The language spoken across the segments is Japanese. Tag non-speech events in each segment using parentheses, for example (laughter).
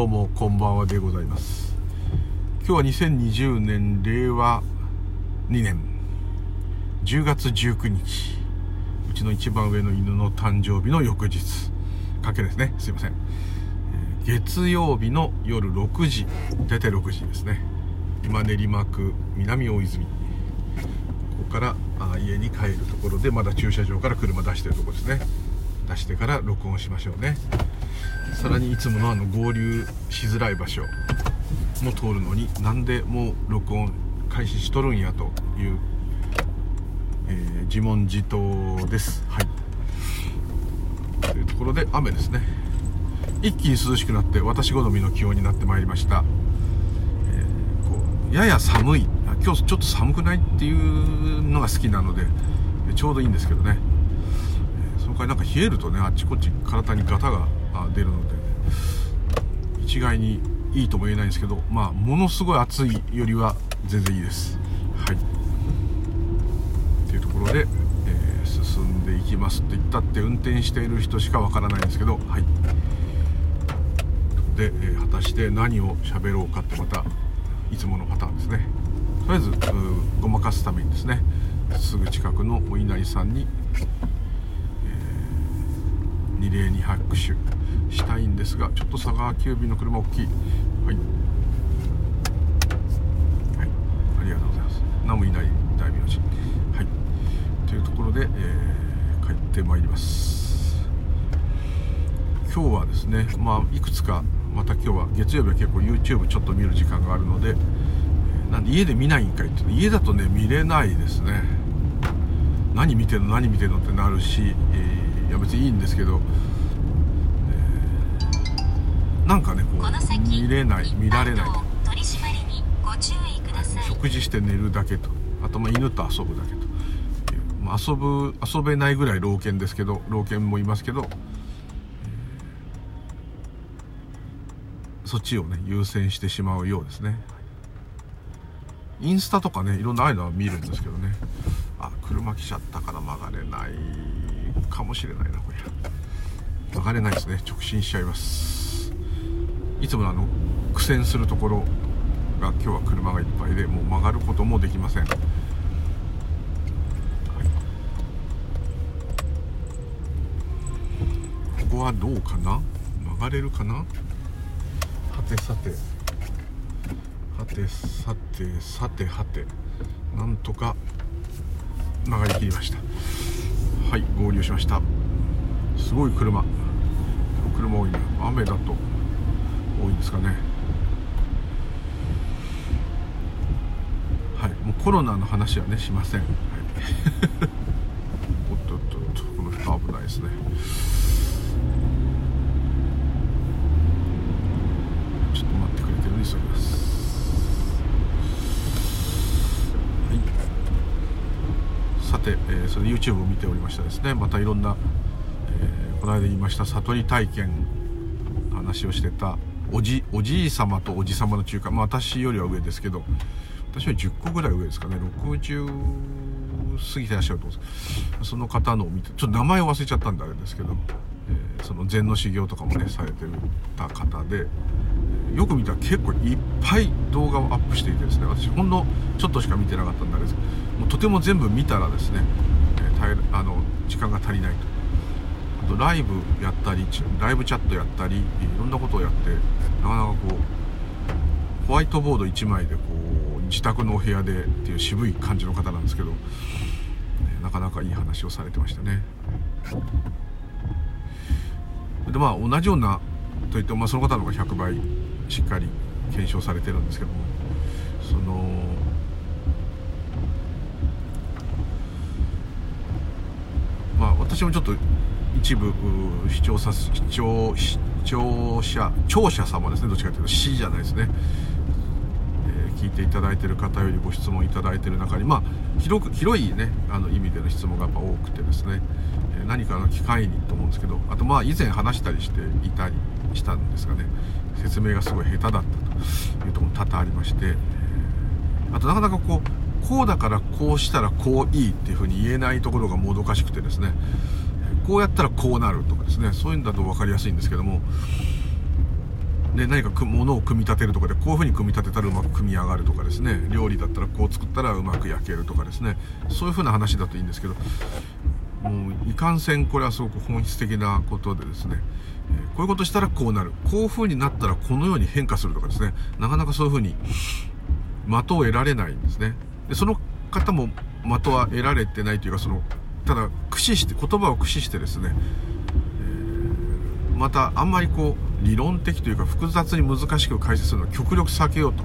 どうもこんばんはでございます。今日は2020年令和2年。10月19日。うちの一番上の犬の誕生日の翌日。かけですね。すいません、月曜日の夜6時。出て6時ですね。今練馬区南大泉。ここからあ家に帰るところでまだ駐車場から車出してるところですね。出してから録音しましょうね。さらにいつものあの合流しづらい場所も通るのになんでもう録音開始しとるんやという、えー自問自答です。はい。というところで雨ですね。一気に涼しくなって私好みの気温になってまいりました、えーこうやや寒い。今日ちょっと寒くないっていうのが好きなのでちょうどいいんですけどね。その代わりなんか冷えるとねあっちこっち体にガタがあ出るので一概にいいとも言えないんですけどまあものすごい暑いよりは全然いいです。はい。っていうところで、えー進んでいきますって言ったって運転している人しかわからないんですけどはい。で、えー果たして何を喋ろうかってまたいつものパターンですね。とりあえずごまかすためにですねすぐ近くのお稲荷さんに二礼に拍手。したいんですがちょっと佐川急便の車大きい。はい、はい、ありがとうございます。何もいない大名人。はい。というところで、えー帰ってまいります。今日はですねまあいくつかまた今日は月曜日は結構 YouTube ちょっと見る時間があるので、なんで家で見ないんかいって家だとね見れないですね。何見てんの何見てんのってなるし、えーいや別にいいんですけど、なんかねこう見れない見られない食事して寝るだけと。あとまあ犬と遊ぶだけと。いう、まあ、遊ぶ遊べないぐらい老犬ですけど老犬もいますけど、えーそっちをね優先してしまうようですね。インスタとかねいろんなああいうのは見るんですけどね。あ車来ちゃったから曲がれないかもしれないなこれ。曲がれないですね。直進しちゃいますいつものあの苦戦するところが今日は車がいっぱいでもう曲がることもできません、はいここはどうかな？曲がれるかな？はてさて。はてさてさてはて。なんとか曲がりきりました。はい合流しました。すごい車。車多いね雨だと。多いんですかね。はい。もうコロナの話はねしません、はい、(laughs) おっとっとっとこの人危ないですね。ちょっと待ってくれてるんです。よさて、えーそれ YouTube を見ておりましたですねまたいろんな、えーこの間言いました悟り体験の話をしてたおじおじい様とおじ様の中間、まあ、私よりは上ですけど私は10個ぐらい上ですかね。60過ぎてらっしゃると思うんです。その方のを見てちょっと名前を忘れちゃったんであれですけど、えーその禅の修行とかもねされてた方でよく見たら結構いっぱい動画をアップしていてですね私ほんのちょっとしか見てなかったんであれですけどもうとても全部見たらですね、えーあの時間が足りないと。ライブやったりライブチャットやったりいろんなことをやってなかなかこうホワイトボード1枚でこう自宅のお部屋でっていう渋い感じの方なんですけど、ねなかなかいい話をされてましたね。でまあ同じようなといっても、まあ、その方の方が100倍しっかり検証されてるんですけどもそのまあ私もちょっと一部うー視聴者視聴視聴者聴者様ですね。どっちかというと死じゃないですね、えー聞いていただいてる方よりご質問いただいてる中にまあ広く広いねあの意味での質問がやっぱ多くてですね、えー何かの機会にと思うんですけどあとまあ以前話したりしていたりしたんですがね。説明がすごい下手だったというところも多々ありまして、えーあとなかなかこうこうだからこうしたらこういいっていうふうに言えないところがもどかしくてですね。こうやったらこうなるとかですね。そういうんだと分かりやすいんですけども。で何かものを組み立てるとかでこういうふうに組み立てたらうまく組み上がるとかですね。料理だったらこう作ったらうまく焼けるとかですね。そういうふうな話だといいんですけど。もういかんせんこれはすごく本質的なことでですね、こういうことしたらこうなる。こういうふうになったらこのように変化するとかですね。なかなかそういうふうに的を得られないんですね。でその方も的は得られてないというかそのただ駆使して言葉を駆使してですね、えー、またあんまりこう理論的というか複雑に難しく解説するのを極力避けようと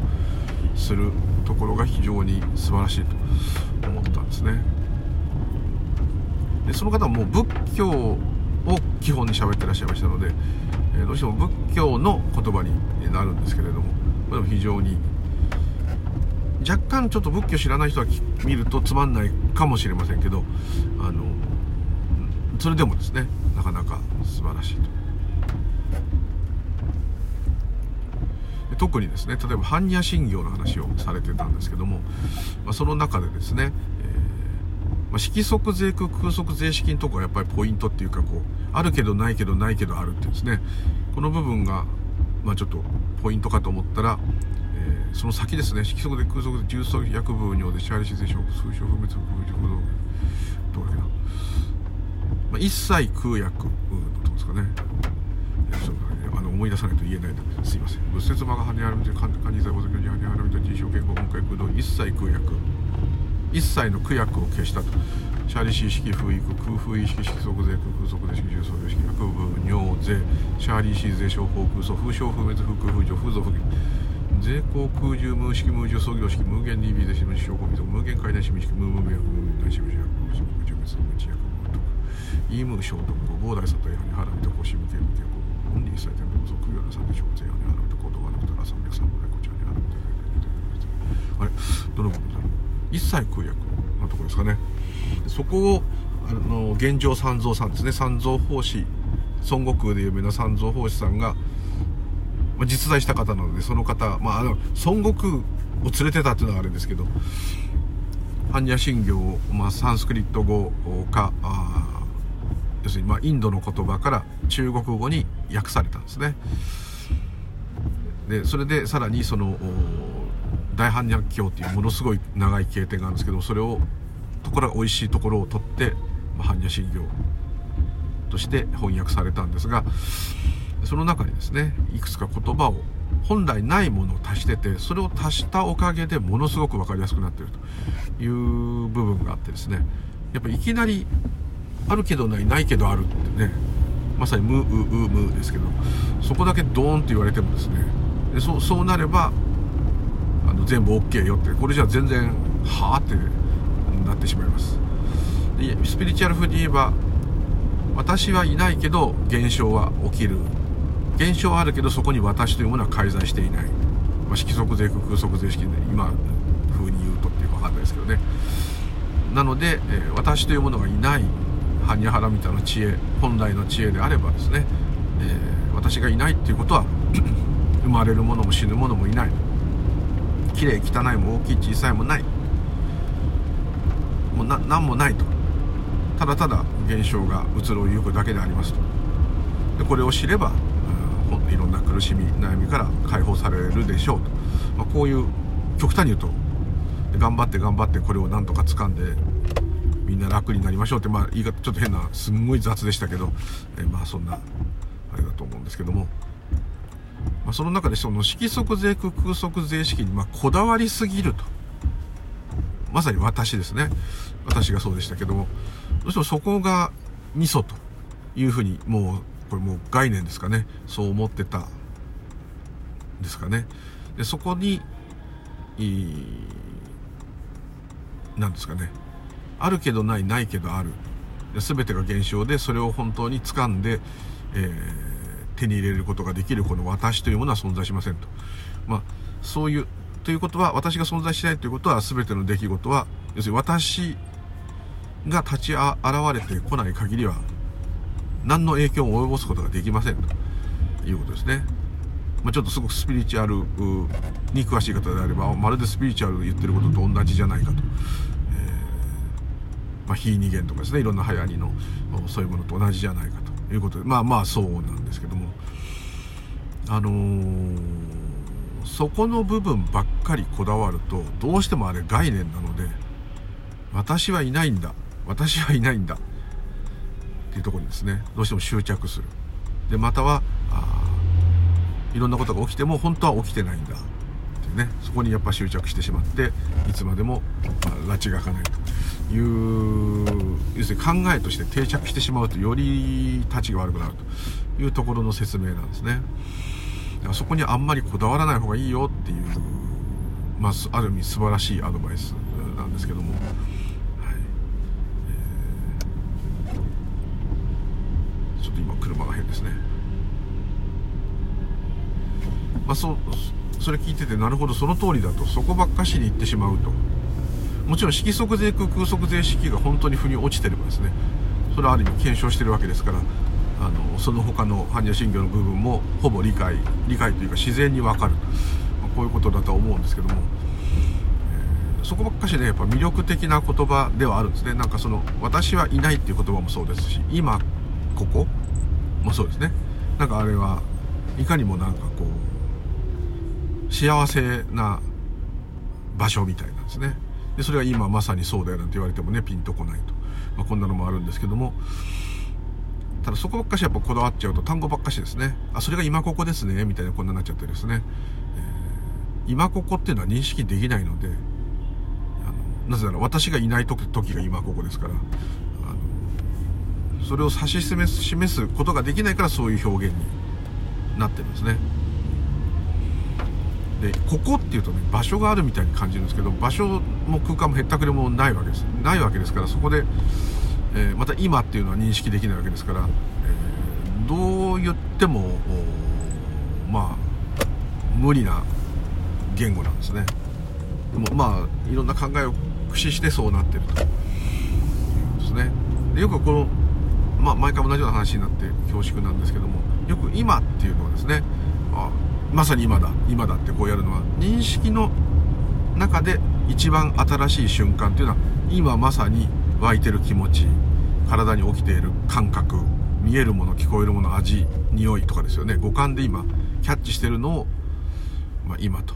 するところが非常に素晴らしいと思ったんですね。でその方はもう仏教を基本に喋ってらっしゃいましたので、えー、どうしても仏教の言葉になるんですけれどもでも非常に若干ちょっと仏教知らない人は見るとつまんないかもしれませんけどあのそれでもですねなかなか素晴らしいと。特にですね例えば般若心経の話をされてたんですけども、まあ、その中でですね、えーまあ、色即税空空即税式のとこがやっぱりポイントっていうかこうあるけどないけどないけどあるっていうですねこの部分が、まあ、ちょっとポイントかと思ったらその先ですね色即で空速で重層薬部によって支配自然症数小不滅不不どうだけな、まあ、一切空薬のとこですかねあの思い出さないと言えないのですいません仏説場が跳ねあるみたいな漢字在宝石に跳ねあるみたいな人証健康本会空洞一切空薬一切の苦薬を消したと。シャリシー式風育空風意識色即税空空即税式重層式薬部尿税シャーリーシー税商法空素風症不滅不空風除風俗税航空重無式無重創業式無限 DB で示し証拠見と無限解体示式無無薬無限大示し薬無無無重滅無知薬無徳イーム消毒後膨大さと違反に払うと腰無形無形オンリーされてるのこそ供養なさんでしょう税に払うと行動がなくてら303分でこちらに払うと。あれ？どの部分だろう一切空薬のところですかね？そこをあの現状三蔵さんですね？三蔵法師。孫悟空で有名な三蔵法師さんが、実在した方なのでその方、まあ、あの孫悟空を連れてたっていうのはあるんですけど般若心経を、まあ、サンスクリット語かあ要するに、まあ、インドの言葉から中国語に訳されたんですね。でそれでさらにその大般若経っていうものすごい長い経典があるんですけどそれをところが美味しいところを取って、まあ、般若心経として翻訳されたんですがその中にですねいくつか言葉を本来ないものを足しててそれを足したおかげでものすごく分かりやすくなってるという部分があってですねやっぱいきなりあるけどないないけどあるってねまさに無うう無ですけどそこだけドーンって言われてもですねでそそうなればあの全部 OK よってこれじゃ全然はあってなってしまいます。でスピリチュアル風に言えば私はいないけど現象は起きる。現象はあるけどそこに私というものは介在していない、まあ、色即税空即税式で今風に言うとっていうか分かんないですけどね。なので、えー、私というものがいないハニハラみたいな知恵本来の知恵であればですね、えー、私がいないっていうことは (clears throat) 生まれるものも死ぬものもいない。綺麗汚いも大きい小さいもない。もうな何もないと。ただただ現象が移ろいゆくだけでありますと。でこれを知ればいろんな苦しみ悩みから解放されるでしょうと、まあ、こういう極端に言うと頑張って頑張ってこれをなんとか掴んでみんな楽になりましょうって、まあ、言い方ちょっと変なすんごい雑でしたけど、えまあそんなあれだと思うんですけども、まあ、その中でその色即税空空即税式にまこだわりすぎると。まさに私ですね。私がそうでしたけども。どうしてもそこがミソというふうにもうこれもう概念ですかね。そう思ってたですかね。でそこに何ですかね。あるけどないないけどある。全てが現象でそれを本当に掴んで、えー、手に入れることができるこの私というものは存在しませんと。まあそういうということは私が存在しないということは全ての出来事は要するに私が立ち現れてこない限りは何の影響も及ぼすことができませんということですね。まあ、ちょっとすごくスピリチュアルに詳しい方であれば、まるでスピリチュアルが言ってることと同じじゃないかと。えー、まあ、非二元とかですね、いろんな流行りのそういうものと同じじゃないかということで、まあまあそうなんですけども、あのーそこの部分ばっかりこだわるとどうしてもあれ概念なので私はいないんだ私はいないんだっていうところにですねどうしても執着する。でまたはあいろんなことが起きても本当は起きてないんだ。っていうねそこにやっぱ執着してしまっていつまでも、まあ、拉致が開かないと。いう要するに考えとして定着してしまうとより立ちが悪くなると。いうところの説明なんですね。だからそこにあんまりこだわらない方がいいよっていう、まあ、ある意味素晴らしいアドバイスなんですけども、はいえーちょっと今車が変ですね。まあ、そそれ聞いててなるほどその通りだと。そこばっかしに行ってしまうと。もちろん色即税空空即税式が本当に腑に落ちてればですね。それはある意味検証してるわけですから。あのその他の般若心経の部分もほぼ理解理解というか自然にわかる、まあこういうことだとは思うんですけども、えーそこばっかしねやっぱ魅力的な言葉ではあるんですね。なんかその「私はいない」っていう言葉もそうですし「今ここ」もそうですね。なんかあれはいかにもなんかこう幸せな場所みたいなんですね。でそれは今まさにそうだよなんて言われてもねピンとこないと、まあ、こんなのもあるんですけども。ただそこばっかしやっぱこだわっちゃうと単語ばっかしですね。あそれが今ここですねみたいなこんなになっちゃってですね、えー今ここっていうのは認識できないのでなぜなら私がいない時が今ここですから。それを指し示す示すことができないからそういう表現になってるんですね。でここっていうとね場所があるみたいに感じるんですけど場所も空間もへったくれもないわけです。ないわけですからそこで、えーまた今っていうのは認識できないわけですから、えーどう言ってもまあ無理な言語なんですね。でもまあいろんな考えを駆使してそうなってるということ。ですね。でよくこのまあ毎回同じような話になって恐縮なんですけどもよく今っていうのはですねあまさに今だ今だってこうやるのは認識の中で一番新しい瞬間っていうのは今まさに湧いてる気持ち体に起きている感覚見えるもの聞こえるもの味匂いとかですよね。五感で今キャッチしてるのを、まあ、今と。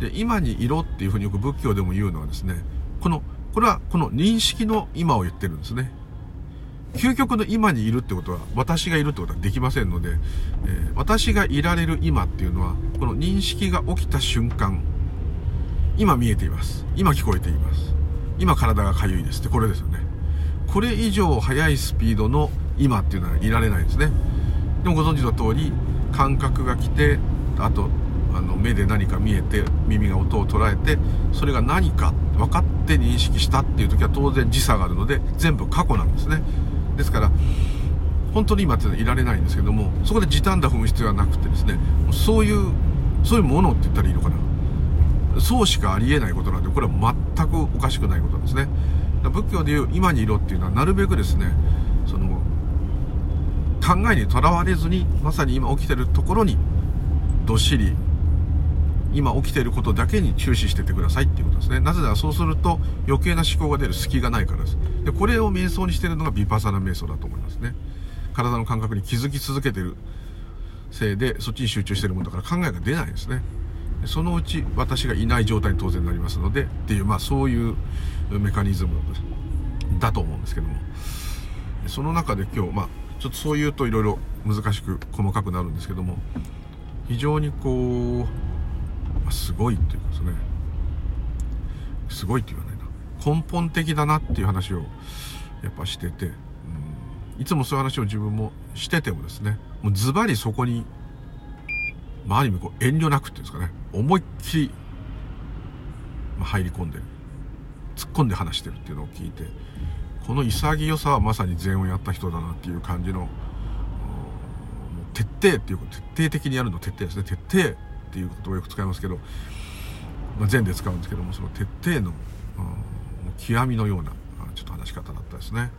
で今にいろっていうふうによく仏教でも言うのはですねこのこれはこの認識の今を言ってるんですね。究極の今にいるってことは私がいるってことはできませんので、えー私がいられる今っていうのはこの認識が起きた瞬間今見えています。今聞こえています。今体が痒いですってこれですよね。これ以上速いスピードの今っていうのはいられないですね。でもご存知の通り感覚が来てあとあの目で何か見えて耳が音を捉えてそれが何か分かって認識したっていう時は当然時差があるので全部過去なんですね。ですから本当に今っていうのはいられないんですけどもそこで時短だ踏む必要はなくてですねそういうそういうものって言ったらいいのかな。そうしかありえないことなんでこれは全くおかしくないことなんですね。仏教でいう今にいろっていうのはなるべくですねその考えにとらわれずにまさに今起きてるところにどっしり今起きていることだけに注視しててくださいっていうことですね。なぜならそうすると余計な思考が出る隙がないからです。でこれを瞑想にしてるのがビパサナ瞑想だと思いますね。体の感覚に気づき続けてるせいでそっちに集中してるもんだから考えが出ないですね。そのうち私がいない状態に当然なりますのでっていうまあそういうメカニズムだと思うんですけども。その中で今日まあちょっとそう言うといろいろ難しく細かくなるんですけども非常にこう、すごいっていうかですねすごいって言わないな。根本的だなっていう話をやっぱしてて、うん。いつもそういう話を自分もしててもですね。もうズバリそこに、まあ、ある意味こう遠慮なくっていうんですかね。思いっきり、ま入り込んでる突っ込んで話してるっていうのを聞いてこの潔さはまさに禅をやった人だなっていう感じの徹底っていうこと徹底的にやるの徹底ですね。徹底。っていう言葉をよく使いますけど、まあ、禅で使うんですけどもその徹底の極みのようなちょっと話し方だったですね。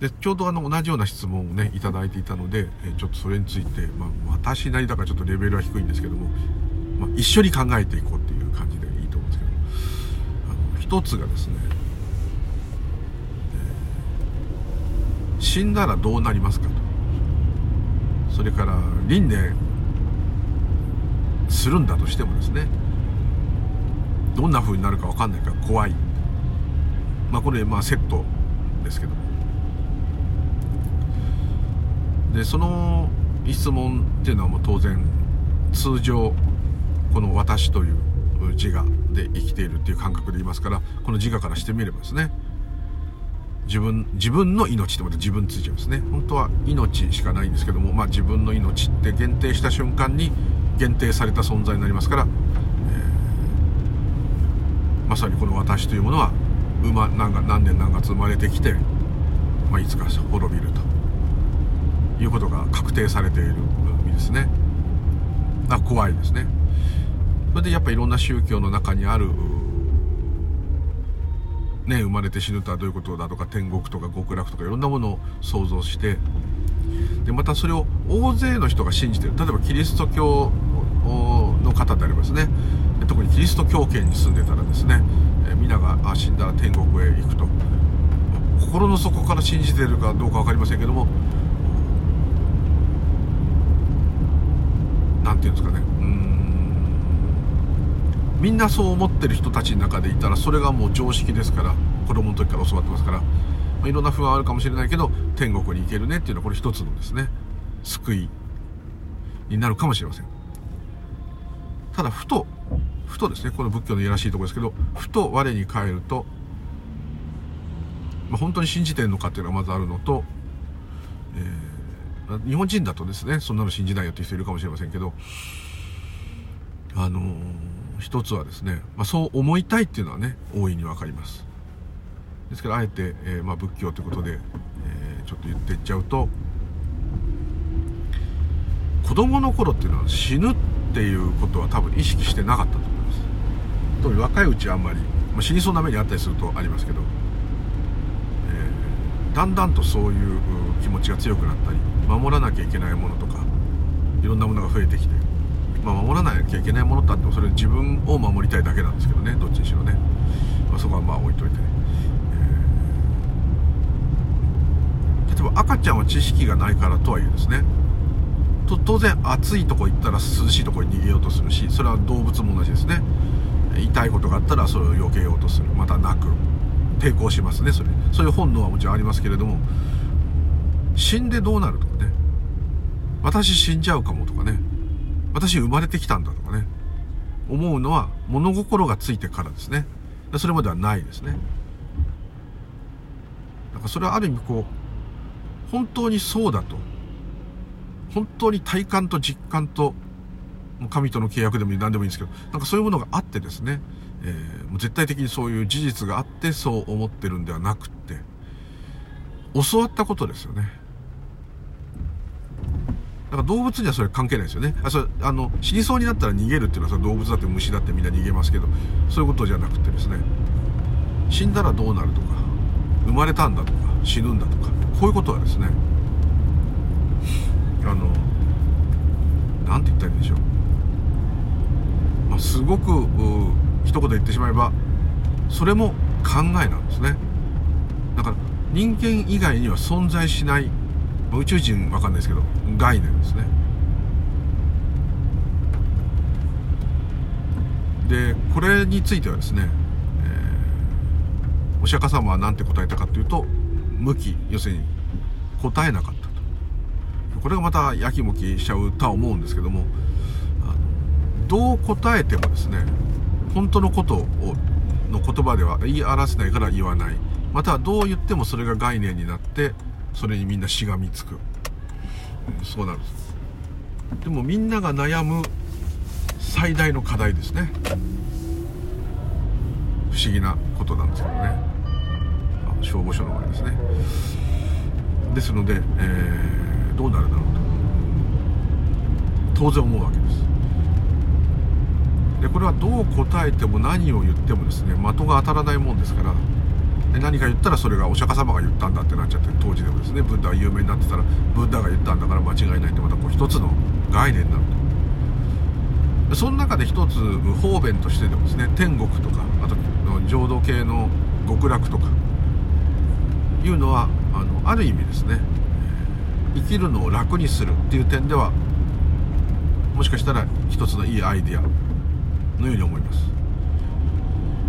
でちょうどあの同じような質問をねいただいていたのでちょっとそれについて、まあ、私なりだからちょっとレベルは低いんですけども、まあ、一緒に考えていこうっていう感じでいいと思うんですけどあの一つがですね、死んだらどうなりますかと。それから輪廻するんだとしてもですねどんな風になるか分かんないから怖い。まあこれまあセットですけども。でその質問っていうのはもう当然通常この「私」という自我で生きているっていう感覚で言いますからこの自我からしてみればですね自分自分の命ってまた自分ついちゃうんですね。本当は命しかないんですけども、まあ、自分の命って限定した瞬間に限定された存在になりますから、えー、まさにこの私というものは馬何何年何月生まれてきて、まあ、いつか滅びるということが確定されている身ですね。あ怖いですね。それでやっぱいろんな宗教の中にあるね、生まれて死ぬとはどういうことだとか天国とか極楽とかいろんなものを想像してでまたそれを大勢の人が信じてる。例えばキリスト教の方であればですね。特にキリスト教圏に住んでたらですね皆が死んだら天国へ行くと。心の底から信じてるかどうか分かりませんけども何て言うんですかね。うん。みんなそう思ってる人たちの中でいたらそれがもう常識ですから子供の時から教わってますから、まあ、いろんな不安あるかもしれないけど天国に行けるねっていうのはこれ一つのですね救いになるかもしれません。ただふとふとですね。この仏教のいやらしいところですけどふと我に返ると、まあ、本当に信じてるのかっていうのがまずあるのと、えー、日本人だとですねそんなの信じないよっていう人いるかもしれませんけどあのー一つはですね、まあ、そう思いたいっていうのはね大いに分かります。ですからあえて、えー、まあ、仏教ということで、えー、ちょっと言っていっちゃうと子供の頃っていうのは死ぬってっていうことは多分意識してなかったと思います。特に若いうちはあんまり、まあ、死にそうな目にあったりするとありますけど、えー、だんだんとそういう気持ちが強くなったり守らなきゃいけないものとかいろんなものが増えてきてまあ、守らなきゃいけないものってあってもそれ自分を守りたいだけなんですけどねどっちにしろね、まあ、そこはまあ置いといて。ね、えー、例えば赤ちゃんは知識がないからとはいえですね。当然暑いとこ行ったら涼しいとこに逃げようとするしそれは動物も同じですね。痛いことがあったらそれを避けようとする。また泣く抵抗しますねそれ。そういう本能はもちろんありますけれども死んでどうなるとかね。私死んじゃうかもとかね。私生まれてきたんだとかね。思うのは物心がついてからですね。それまではないですね。だからそれはある意味こう本当にそうだと本当に体感と実感ともう神との契約でも何でもいいんですけどなんかそういうものがあってですね、えー、もう絶対的にそういう事実があってそう思ってるんではなくって教わったことですよね。だから動物にはそれ関係ないですよね。あそれあの死にそうになったら逃げるっていうのはそれ動物だって虫だってみんな逃げますけどそういうことじゃなくてですね死んだらどうなるとか生まれたんだとか死ぬんだとかこういうことはですねあの何て言ったらいいんでしょう、まあ、すごく一言言ってしまえばそれも考えなんですね。だから人間以外には存在しない宇宙人わかんないですけど概念ですね。でこれについてはですね、えー、お釈迦様は何て答えたかというと無き要するに答えなかった。これがまたやきもきしちゃうとは思うんですけどもどう答えてもですね本当のことをの言葉では言い表せないから言わない。またはどう言ってもそれが概念になってそれにみんなしがみつく。そうなんでもみんなが悩む最大の課題ですね。不思議なことなんですけどね。消防署の前ですね。ですので、えー、どうなるだろうと。当然思うわけです。でこれはどう答えても何を言ってもですね的が当たらないもんですから。で何か言ったらそれがお釈迦様が言ったんだってなっちゃって当時でもですねブッダが有名になってたらブッダが言ったんだから間違いないってまたこう一つの概念になると。その中で一つ方便としてでもですね天国とかあと浄土系の極楽とかいうのはあのある意味ですね生きるのを楽にするっていう点ではもしかしたら一つのいいアイデアのように思います。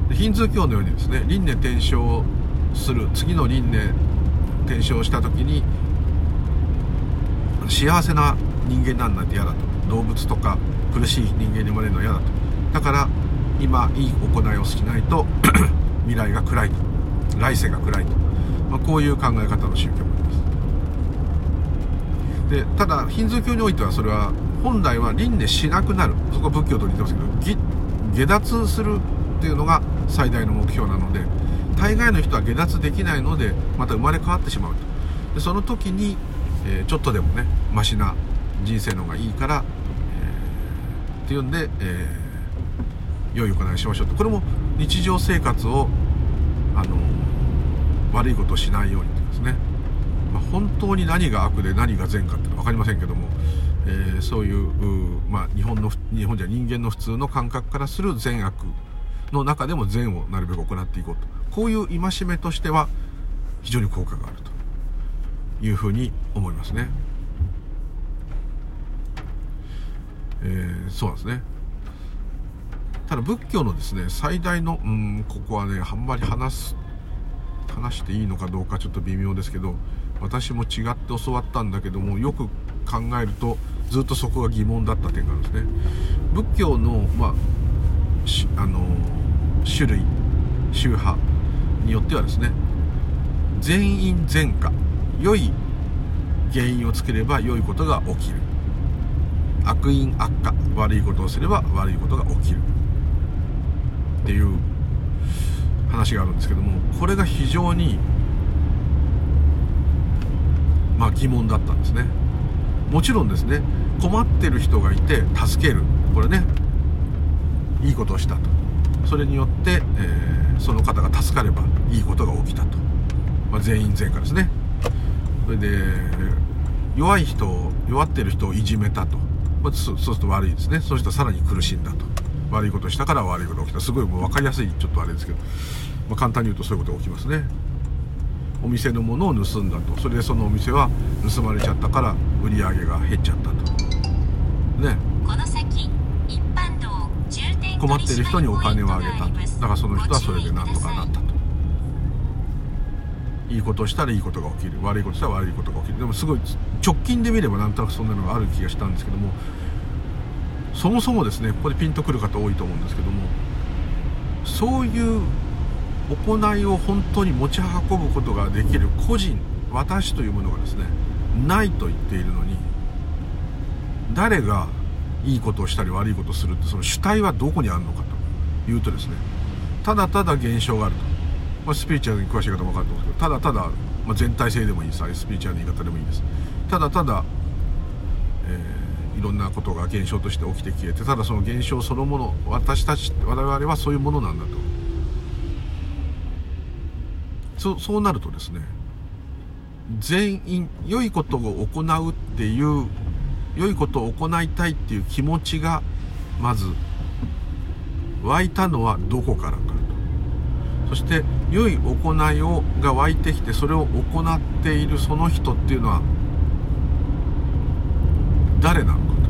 でヒンズー教のようにですね輪廻転生する次の輪廻転生した時に幸せな人間なんなんて嫌だと。動物とか苦しい人間に生まれるのは嫌だと。だから今いい行いをしないと (clears throat) 未来が暗いと。来世が暗いと、まあ、こういう考え方の宗教でただヒンズー教においてはそれは本来は輪廻しなくなる。そこは仏教と似てますけど下脱するっていうのが最大の目標なので大概の人は下脱できないのでまた生まれ変わってしまうと。でその時に、えー、ちょっとでもねマシな人生の方がいいから、えー、っていうんで、えー、良い行いしましょうと。これも日常生活を、あの悪いことをしないようにというですね、まあ、本当に何が悪で何が善かっていうのは分かりませんけどもえー、そういうまあ、日本の日本じゃ人間の普通の感覚からする善悪の中でも善をなるべく行っていこうとこういう戒めとしては非常に効果があるというふうに思いますね。えー、そうなんですね。ただ仏教のですね最大のうんここはねあんまり話す話していいのかどうかちょっと微妙ですけど私も違って教わったんだけどもよく考えるとずっとそこが疑問だった点があるんですね。仏教の,、まあ、あの種類宗派によってはですね全員善果良い原因をつければ良いことが起きる。悪因悪化悪いことをすれば悪いことが起きる。っていう話があるんですけどもこれが非常にまあ疑問だったんですね。もちろんですね困ってる人がいて助ける。これねいいことをしたと。それによって、えー、その方が助かればいいことが起きたと、まあ、全員全科ですね。それで弱い人を弱ってる人をいじめたと、まあ、そうすると悪いですね。その人はさらに苦しんだと。悪いことしたから悪いことが起きた。すごいもう分かりやすいちょっとあれですけど、まあ、簡単に言うとそういうことが起きますね。お店のものを盗んだと。それでそのお店は盗まれちゃったから売り上げが減っちゃったと。ね。困ってる人にお金をあげた。とだからその人はそれでなんとかなったと。いいことをしたらいいことが起きる。悪いことしたら悪いことが起きる。でもすごい直近で見ればなんとなくそんなのがある気がしたんですけどもそもそもですねここでピンとくる方多いと思うんですけどもそういう行いを本当に持ち運ぶことができる個人私というものがですねないと言っているのに誰がいいことをしたり悪いことをするってその主体はどこにあるのかというとですねただただ現象があると、まあ、スピリチュアルに詳しい方も分かると思うんですけどただただ、まあ、全体性でもいいです。スピリチュアルの言い方でもいいです。ただただ、えー、いろんなことが現象として起きて消えてただその現象そのもの私たち我々はそういうものなんだと。そそうなるとですね全員良いことを行うっていう良いことを行いたいっていう気持ちがまず湧いたのはどこからかと。そして良い行いをが湧いてきてそれを行っているその人っていうのは誰なのかと。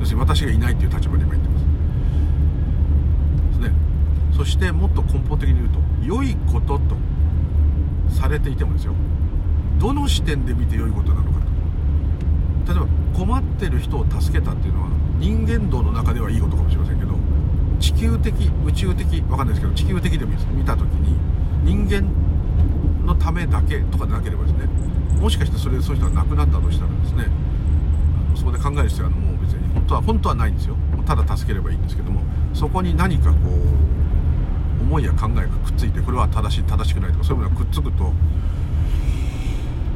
要するに私がいないっていう立場で今言ってます。ですね。そしてもっと根本的に言うと良いこととされていてもですよ。どの視点で見て良いことなのかと。例えば困ってる人を助けたっていうのは人間道の中ではいいことかもしれませんけど地球的宇宙的わかんないですけど地球的でもいいです。見た時に人間のためだけとかでなければですねもしかしてそれでそういう人が亡くなったとしたらですねそこで考える必要はもう別に本当は本当はないんですよ。ただ助ければいいんですけどもそこに何かこう思いや考えがくっついてこれは正しい正しくないとかそういうものがくっつくと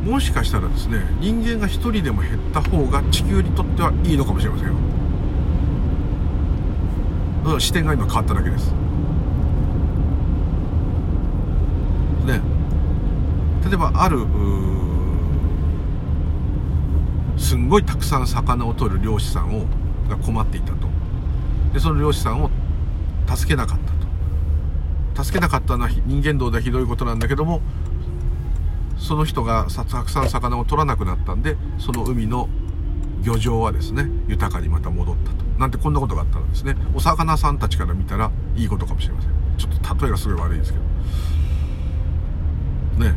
もしかしたらですね人間が1人でも減った方が地球にとってはいいのかもしれませんよ。だから視点が今変わっただけです。ね。例えばあるすんごいたくさん魚を取る漁師さんをが困っていたと。でその漁師さんを助けなかった。助けなかったのは人間道ではひどいことなんだけどもその人がたくさん魚を取らなくなったんでその海の漁場はですね豊かにまた戻ったと。なんてこんなことがあったらですね。お魚さんたちから見たらいいことかもしれません。ちょっと例えがすごい悪いですけど。ね。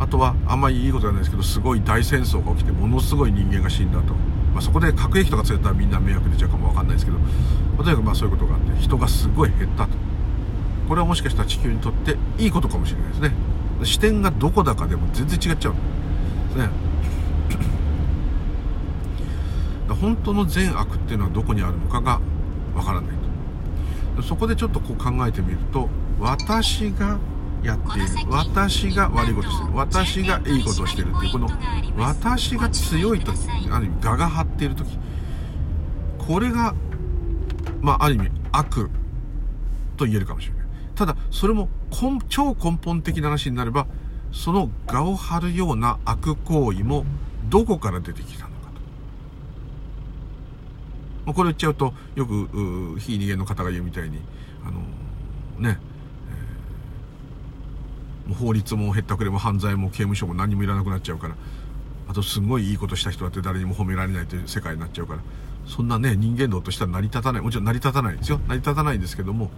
あとはあんまりいいことじゃないですけどすごい大戦争が起きてものすごい人間が死んだと、まあ、そこで核兵器とか連れたらみんな迷惑出ちゃうかもわかんないですけどとにかくまあそういうことがあって人がすごい減ったと。これはもしかしたら地球にとっていいことかもしれないですね。視点がどこだかでも全然違っちゃう。んですね本当の善悪っていうのはどこにあるのかがわからないと。そこでちょっとこう考えてみると私がやっている私が悪いことしてる私がいいことをしてるっていうこの私が強い時ある意味我が張っている時。これがまあある意味悪と言えるかもしれないただそれも超根本的な話になればその我を張るような悪行為もどこから出てきたのかと。これ言っちゃうとよく非人間の方が言うみたいにあのね法律もへったくれも犯罪も刑務所も何もいらなくなっちゃうからあとすごいいいことした人だって誰にも褒められないという世界になっちゃうからそんなね人間道としては成り立たないもちろん成り立たないですよ。成り立たないんですけども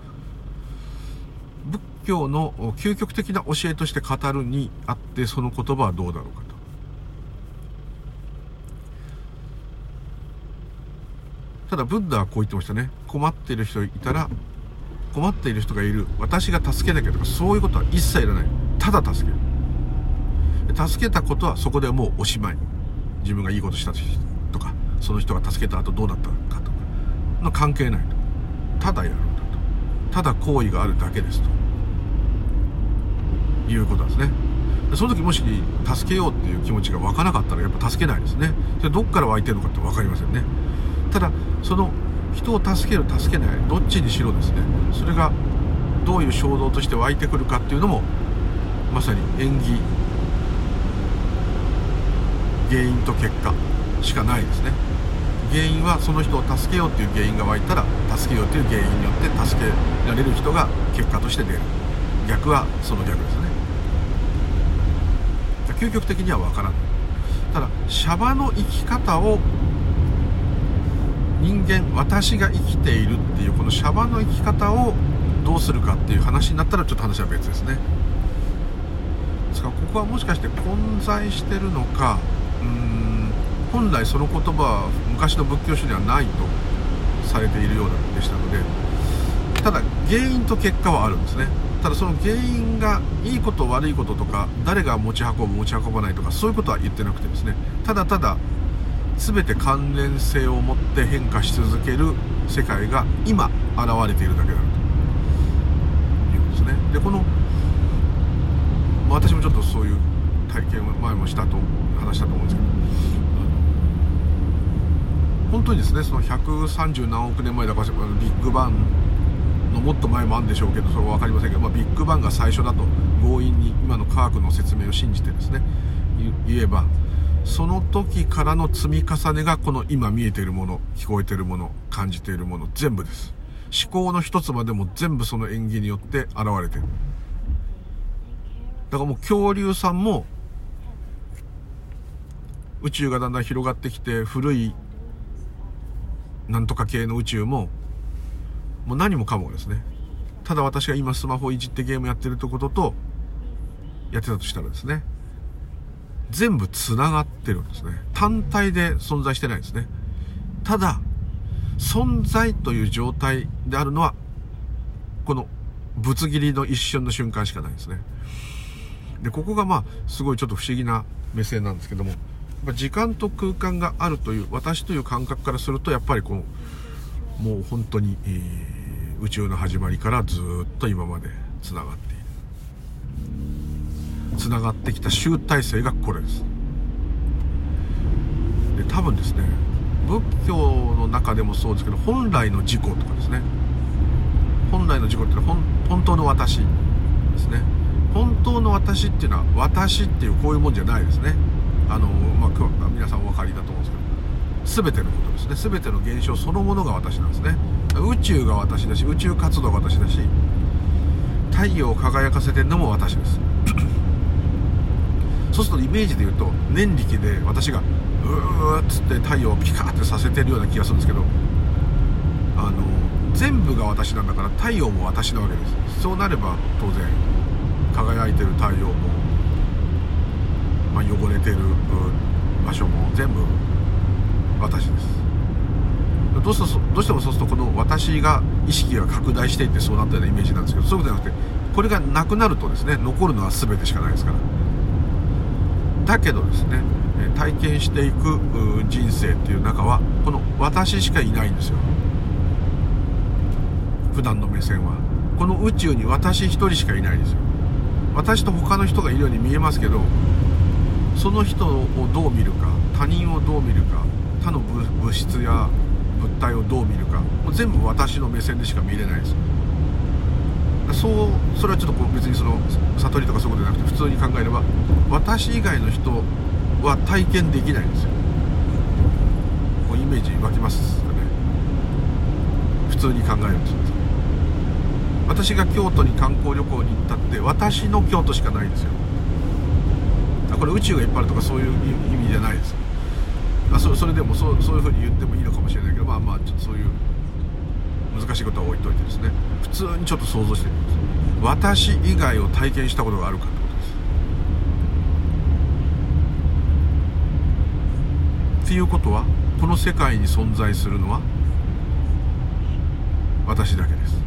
仏教の究極的な教えとして語るにあってその言葉はどうだろうかと。ただブッダはこう言ってましたね。困っている人いたら困っている人がいる。私が助けなきゃとかそういうことは一切いらない。ただ助ける。助けたことはそこではもうおしまい。自分がいいことしたとかその人が助けた後どうだったかとかの関係ないと。ただやるんだと。ただ行為があるだけですと。いうことですね。その時もし助けようっていう気持ちが湧かなかったらやっぱ助けないですね。でどっから湧いてるのかって分かりませんね。ただその人を助ける助けないどっちにしろですね。それがどういう衝動として湧いてくるかっていうのもまさに縁起原因と結果しかないですね。原因はその人を助けようっていう原因が湧いたら助けようという原因によって助けられる人が結果として出る。逆はその逆です。究極的には分からない。ただシャバの生き方を人間私が生きているっていうこのシャバの生き方をどうするかっていう話になったらちょっと話は別ですね。ですからここはもしかして混在してるのかうーん本来その言葉は昔の仏教書にはないとされているようでしたのでただ原因と結果はあるんですね。ただその原因がいいこと悪いこととか誰が持ち運ぶ持ち運ばないとかそういうことは言ってなくてですね。ただただ全て関連性を持って変化し続ける世界が今現れているだけだと。いうことですね。でこの私もちょっとそういう体験を前もしたと話したと思うんですけど。本当にですねその130何億年前だからビッグバンのもっと前もあるんでしょうけどそれは分かりませんけど、まあ、ビッグバンが最初だと強引に今の科学の説明を信じてですね言えばその時からの積み重ねがこの今見えているもの、聞こえているもの、感じているもの、全部です。思考の一つまでも全部その演技によって現れてる。だからもう恐竜さんも、宇宙がだんだん広がってきて、古い、なんとか系の宇宙も、もう何もかもですね。ただ私が今スマホいじってゲームやってるってことと、やってたとしたらですね。全部繋がってるんですね。単体で存在してないですね。ただ、存在という状態であるのは、このぶつ切りの一瞬の瞬間しかないですね。で、ここがまあ、すごいちょっと不思議な目線なんですけども、時間と空間があるという、私という感覚からすると、やっぱりこの、もう本当に、えー、宇宙の始まりからずっと今まで繋がっている。つながってきた集大成がこれです。で多分ですね仏教の中でもそうですけど本来の自己とかですね。本来の自己っていうのは本当の私ですね。本当の私っていうのは私っていうこういうもんじゃないですね。あの、まあ、皆さんお分かりだと思うんです全てのことです。ね全ての現象そのものが私なんですね。宇宙が私だし宇宙活動が私だし太陽を輝かせてるのも私です。(clears throat) そうするとイメージで言うと念力で私がうーっつって太陽をピカーってさせてるような気がするんですけどあの全部が私なんだから太陽も私なわけです。そうなれば当然輝いてる太陽も、まあ、汚れてる場所も全部私です。どうするどうしてもそうするとこの私が意識が拡大していってそうなったようなイメージなんですけどそういうことじゃなくてこれがなくなるとですね残るのは全てしかないですから。だけどですね体験していく人生っていう中はこの私しかいないんですよ。普段の目線は。この宇宙に私一人しかいないんですよ。私と他の人がいるように見えますけどその人をどう見るか他人をどう見るか他の物質や物体をどう見るかもう全部私の目線でしか見れないです。そうそれはちょっとこう別にその悟りとかそういうことじゃなくて普通に考えれば私以外の人は体験できないんですよ。こうイメージ湧きますかね。普通に考えるんです私が京都に観光旅行に行ったって私の京都しかないんですよ。これ宇宙がいっぱいあるとかそういう意味じゃないです。あそそれでもそうそういうふうに言ってもいいのかもしれないけどまあまあちょっとそういう難しいことは置いといてですね。普通にちょっと想像してみます私以外を体験したことがあるかってことです。っていうことはこの世界に存在するのは私だけです。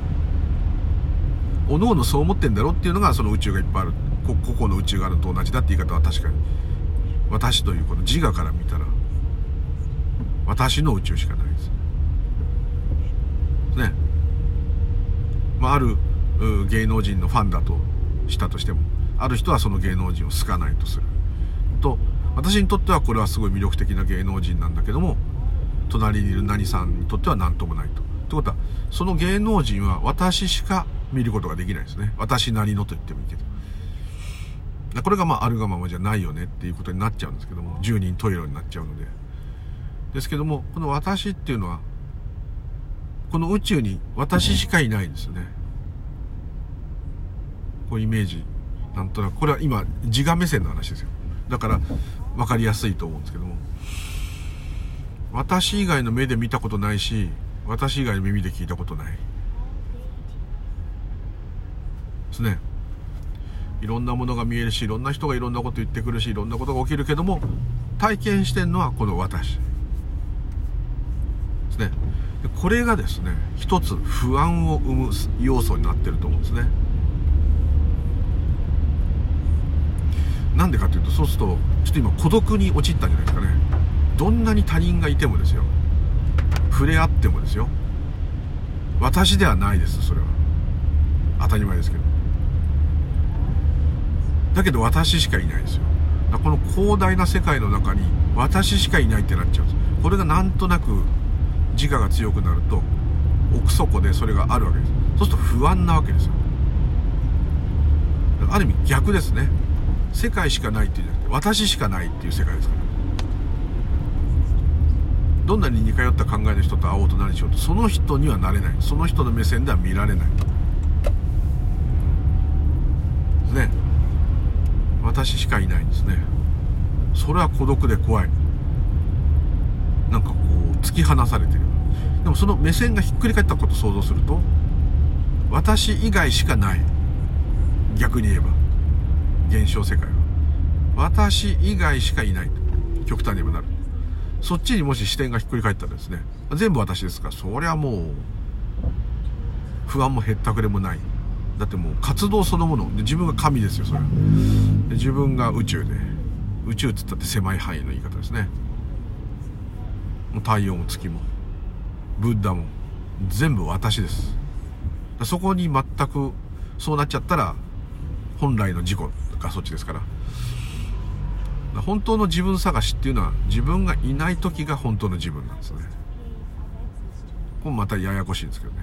おのおのそう思ってんだろっていうのがその宇宙がいっぱいある。個々の宇宙があると同じだって言い方は確かに私というこの自我から見たら私の宇宙しかないです。ね。まあ、ある芸能人のファンだとしたとしてもある人はその芸能人を好かないとする。と私にとってはこれはすごい魅力的な芸能人なんだけども隣にいる何さんにとっては何ともないと。ってことはその芸能人は私しか見ることができないですね。私なりのと言ってもいいけど。これがまああるがままじゃないよねっていうことになっちゃうんですけども10人トイレになっちゃうので。ですけどもこの私っていうのはこの宇宙に私しかいないんですよね。こうイメージ。なんとなくこれは今自我目線の話ですよ。だから分かりやすいと思うんですけども。私以外の目で見たことないし私以外の耳で聞いたことない。ですね。いろんなものが見えるしいろんな人がいろんなこと言ってくるしいろんなことが起きるけども体験してんのはこの私。これがですね一つ不安を生む要素になってると思うんですね。なんでかというとそうするとちょっと今孤独に陥ったんじゃないですかね。どんなに他人がいてもですよ。触れ合ってもですよ。私ではないですそれは。当たり前ですけど。だけど私しかいないですよ。この広大な世界の中に私しかいないってなっちゃうんです。これがなんとなく自我が強くなると奥底でそれがあるわけです。そうすると不安なわけですよ。ある意味逆ですね。世界しかないっていうじゃなくて私しかないっていう世界ですから。どんなに似通った考えの人と会おうと何しようとその人にはなれない。その人の目線では見られない。ね。私しかいないんですね。それは孤独で怖い。なんかこう突き放されてる。でもその目線がひっくり返ったことを想像すると私以外しかない。逆に言えば。現象世界は。私以外しかいない。極端に言えばなる。そっちにもし視点がひっくり返ったらですね。全部私ですから。そりゃもう不安もへったくれもない。だってもう活動そのもの。で自分が神ですよそれは。で自分が宇宙で。宇宙っつったって狭い範囲の言い方ですね。もう太陽も月も。ブッダも全部私です。そこに全くそうなっちゃったら本来の自己がそっちですから。本当の自分探しっていうのは自分がいない時が本当の自分なんですね。これまたややこしいんですけどね。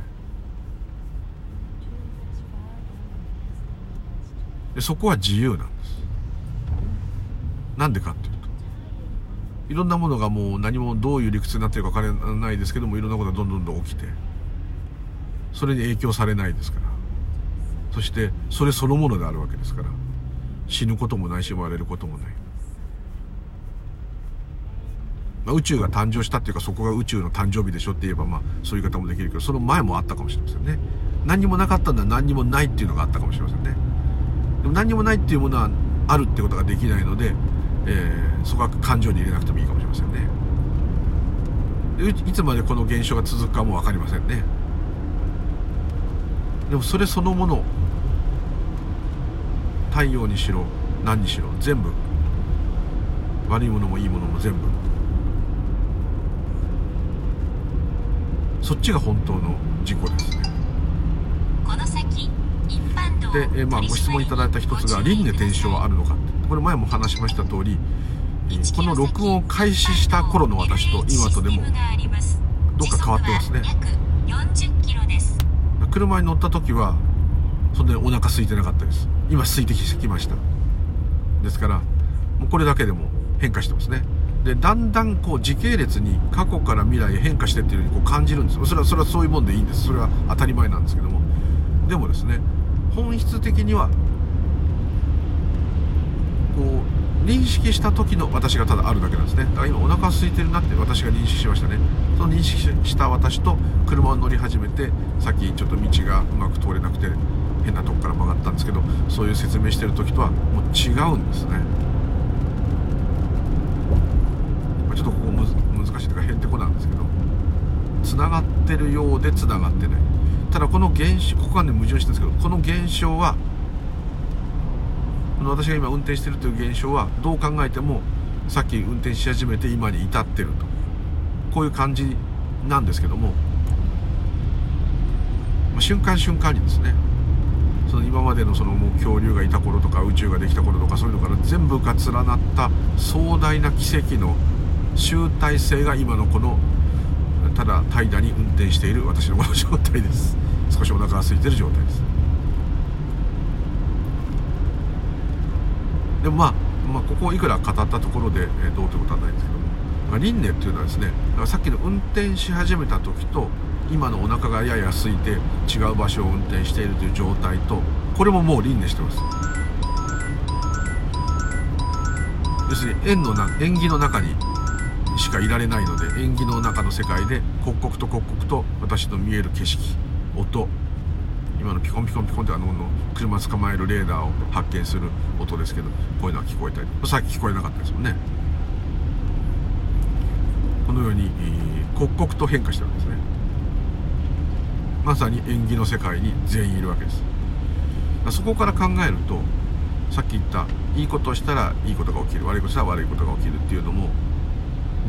でそこは自由なんです。なんでかっていろんなものがもう何もどういう理屈になってるか分からないですけどもいろんなことがどんどんどん起きてそれに影響されないですから。そしてそれそのものであるわけですから。死ぬこともないし生まれることもない、まあ、宇宙が誕生したっていうかそこが宇宙の誕生日でしょって言えばまあそういう言い方もできるけどその前もあったかもしれませんね。何にもなかったんだ何にもないっていうのがあったかもしれませんね。でも何にもないっていうものはあるってことができないので、えー、そこは感情に入れなくてもいいかもしれませんね。いつまでこの現象が続くかも分かりませんね。でもそれそのもの太陽にしろ何にしろ全部。悪いものもいいものも全部。そっちが本当の事故ですね。この先一般道で、えーまあ、ご質問いただいた一つが輪廻転生はあるのかこれ前も話しました通りえーこの録音を開始した頃の私と今とでもどっか変わってますね。約40キロです。車に乗った時はそんなにお腹空いてなかったです。今空いてきました。ですからもうこれだけでも変化してますね。でだんだんこう時系列に過去から未来へ変化してっていうようにこう感じるんですよ。それはそれはそういうもんでいいんです。それは当たり前なんですけども。でもですね本質的にはこう認識した時の私がただあるだけなんですね。だから今お腹空いてるなって私が認識しましたね。その認識した私と車を乗り始めてさっきちょっと道がうまく通れなくて変なとこから曲がったんですけどそういう説明してる時とはもう違うんですね。まちょっとここむ難しいというかへんてこなんですけどつながってるようでつながってない。ただこの現象ここがね矛盾してるんですけどこの現象は私が今運転してるという現象はどう考えてもさっき運転し始めて今に至ってると。こういう感じなんですけども、瞬間瞬間にですね。その今までのそのもう恐竜がいた頃とか宇宙ができた頃とかそういうのから全部が連なった壮大な奇跡の集大成が今のこのただ怠惰に運転している私のこの状態です。少しお腹が空いてる状態です。でもまあ、まあ、ここをいくら語ったところで、えどうということはないんですけど。も、まあ、輪廻っていうのはですねさっきの運転し始めた時と今のお腹がやや空いて違う場所を運転しているという状態とこれももう輪廻してます。要するに円のな縁起の中にしかいられないので縁起の中の世界で刻々と刻々と私の見える景色音今のピコンピコンピコンってあの車捕まえるレーダーを発見する音ですけどこういうのは聞こえたり。さっき聞こえなかったですもんね。このように、えー刻々と変化してるんですね。まさに縁起の世界に全員いるわけです。そこから考えるとさっき言ったいいことをしたらいいことが起きる。悪いことしたら悪いことが起きるっていうのも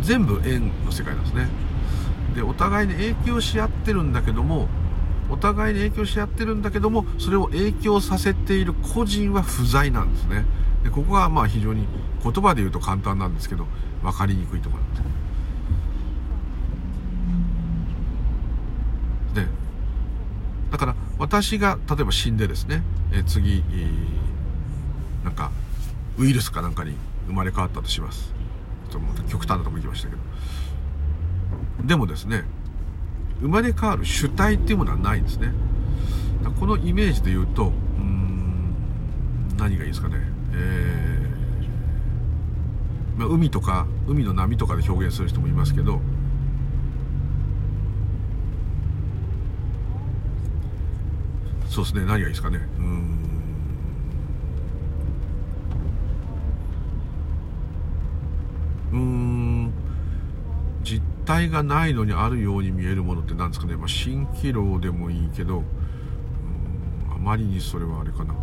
全部縁の世界なんですね。でお互いに影響し合ってるんだけどもお互いに影響し合ってるんだけどもそれを影響させている個人は不在なんですね。でここがまあ非常に言葉で言うと簡単なんですけど分かりにくいところででだから私が例えば死んでですね、え次、えなんかウイルスかなんかに生まれ変わったとします。ちょっと極端なとこ行きましたけど。でもですね生まれ変わる主体っていうものはないんですね。このイメージで言うとうーん何がいいですかね。えーまあ、海とか海の波とかで表現する人もいますけどそうですね何がいいですかね。うん。うん。体がないのにあるように見えるものって何ですかね、まあ、蜃気楼でもいいけどうんあまりにそれはあれかな。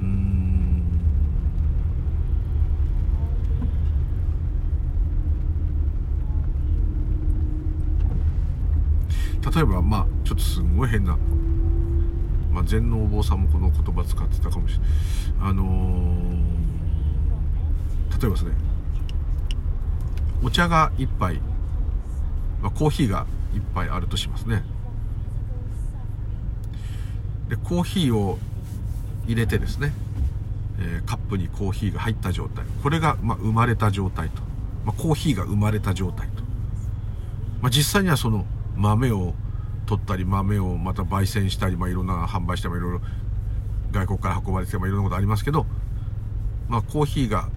うん。例えばまあちょっとすごい変な、まあ、禅のお坊さんもこの言葉使ってたかもしれない。あのー例えばですねお茶が1杯、まあ、コーヒーが1杯あるとしますね。でコーヒーを入れてですね、えーカップにコーヒーが入った状態。これが、まあ、生まれた状態と、まあ、コーヒーが生まれた状態と、まあ、実際にはその豆を取ったり豆をまた焙煎したり、まあ、いろんな販売してもいろいろ外国から運ばれてもいろんなことありますけどまあ、コーヒーが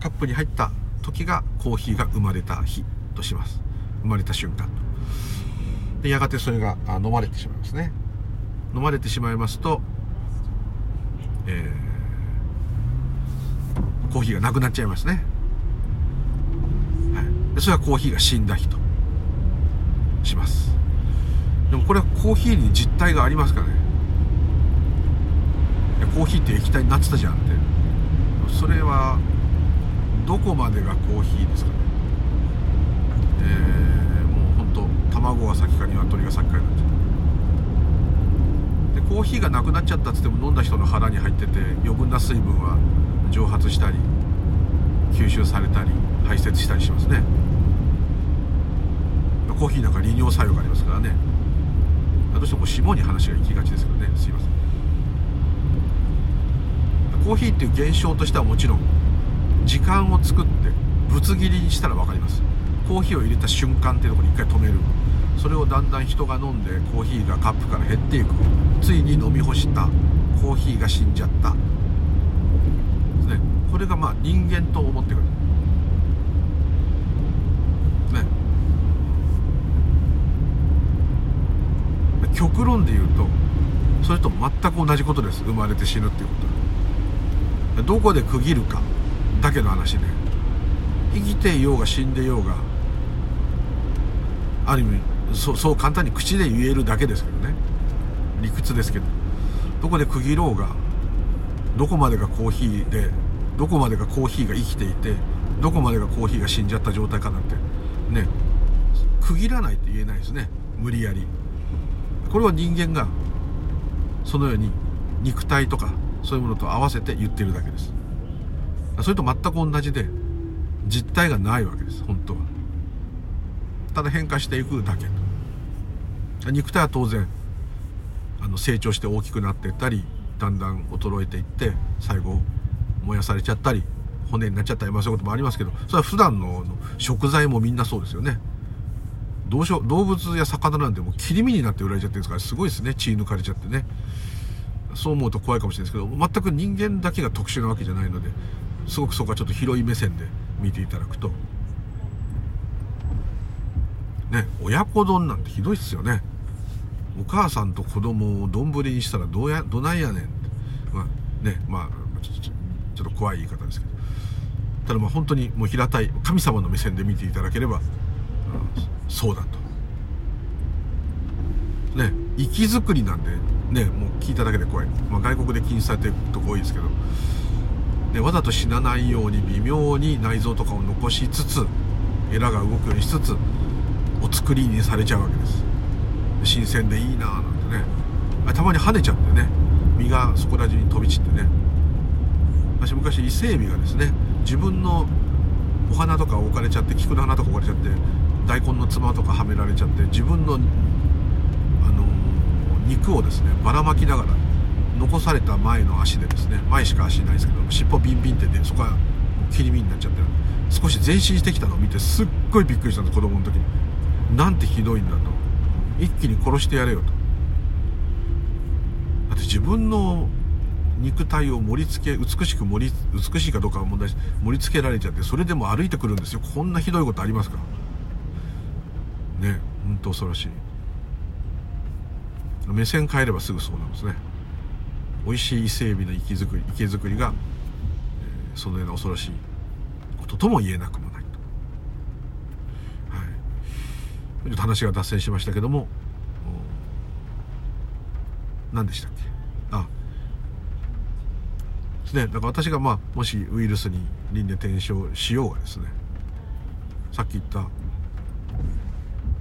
カップに入った時がコーヒーが生まれた日。とします。生まれた瞬間でやがてそれが飲まれてしまいますね。飲まれてしまいますと、えー、コーヒーがなくなっちゃいますね、はい、でそれはコーヒーが死んだ日と。します。でもこれはコーヒーに実体がありますかね。コーヒーって液体になってたじゃんって。それはどこまでがコーヒーですかえー、もう本当卵が先か鶏が先かになっちゃうでコーヒーがなくなっちゃったっつっても飲んだ人の腹に入ってて余分な水分は蒸発したり吸収されたり排泄したりしますね。コーヒーなんか利尿作用がありますからね。どうしても霜に話が行きがちですけどね。すいません。コーヒーっていう現象としてはもちろん時間を作ってぶつ切りにしたら分かります。コーヒーを入れた瞬間っていうところに一回止める。それをだんだん人が飲んでコーヒーがカップから減っていく。ついに飲み干したコーヒーが死んじゃった。ねこれがまあ人間と思ってくる。ね。極論で言うとそれと全く同じことです。生まれて死ぬっていうことどこで区切るかだけの話で。生きていようが死んでいようがある意味そそう簡単に口で言えるだけですけどね。理屈ですけど。どこで区切ろうがどこまでがコーヒーでどこまでがコーヒーが生きていてどこまでがコーヒーが死んじゃった状態かなんて。ね。区切らないって言えないですね。無理やり。これは人間がそのように肉体とかそういうものと合わせて言ってるだけです。それと全く同じで実体がないわけです本当は。ただ変化していくだけ。肉体は当然あの成長して大きくなっていったりだんだん衰えていって最後燃やされちゃったり骨になっちゃったり、まあ、そういうこともありますけどそれは普段の食材もみんなそうですよね。どうしよう動物や魚なんてもう切り身になって売られちゃってるんですからすごいですね血抜かれちゃってね。そう思うと怖いかもしれないですけど全く人間だけが特殊なわけじゃないのですごくそこはちょっと広い目線で見ていただくとね親子丼なんてひどいっすよね。お母さんと子供を丼にしたらどうやどないやねんまあねまあちょっと怖い言い方ですけど。ただまあ本当にもう平たい神様の目線で見ていただければ、そうだと。ね息づくりなんでねもう聞いただけで怖い、まあ、外国で禁止されてるとこ多いですけど、ね、わざと死なないように微妙に内臓とかを残しつつエラが動くようにしつつお作りにされちゃうわけです。新鮮でいいなーなんてね。たまに跳ねちゃってね。身がそこら中に飛び散ってね。私昔伊勢エビがですね自分のお花とか置かれちゃって菊の花とか置かれちゃって大根のつまとかはめられちゃって自分の、あのー、肉をですねばらまきながら残された前の足でですね前しか足ないですけど尻尾ビンビンってでそこは切り身になっちゃって少し前進してきたのを見てすっごいびっくりしたんです子供の時に。なんてひどいんだと。一気に殺してやれよと。だって自分の肉体を盛り付け美しく盛り美しいかどうかは問題盛り付けられちゃってそれでも歩いてくるんですよ。こんなひどいことありますか。ね本当恐ろしい。目線変えればすぐそうなんですね。美味しい伊勢海老の池作り池作りが、えー、そのような恐ろしいこととも言えなくもないとはいっと話が脱線しましたけども。何でしたっけ？あ。ですね。だから私がまあもしウイルスに輪廻転生しようがですね。さっき言った。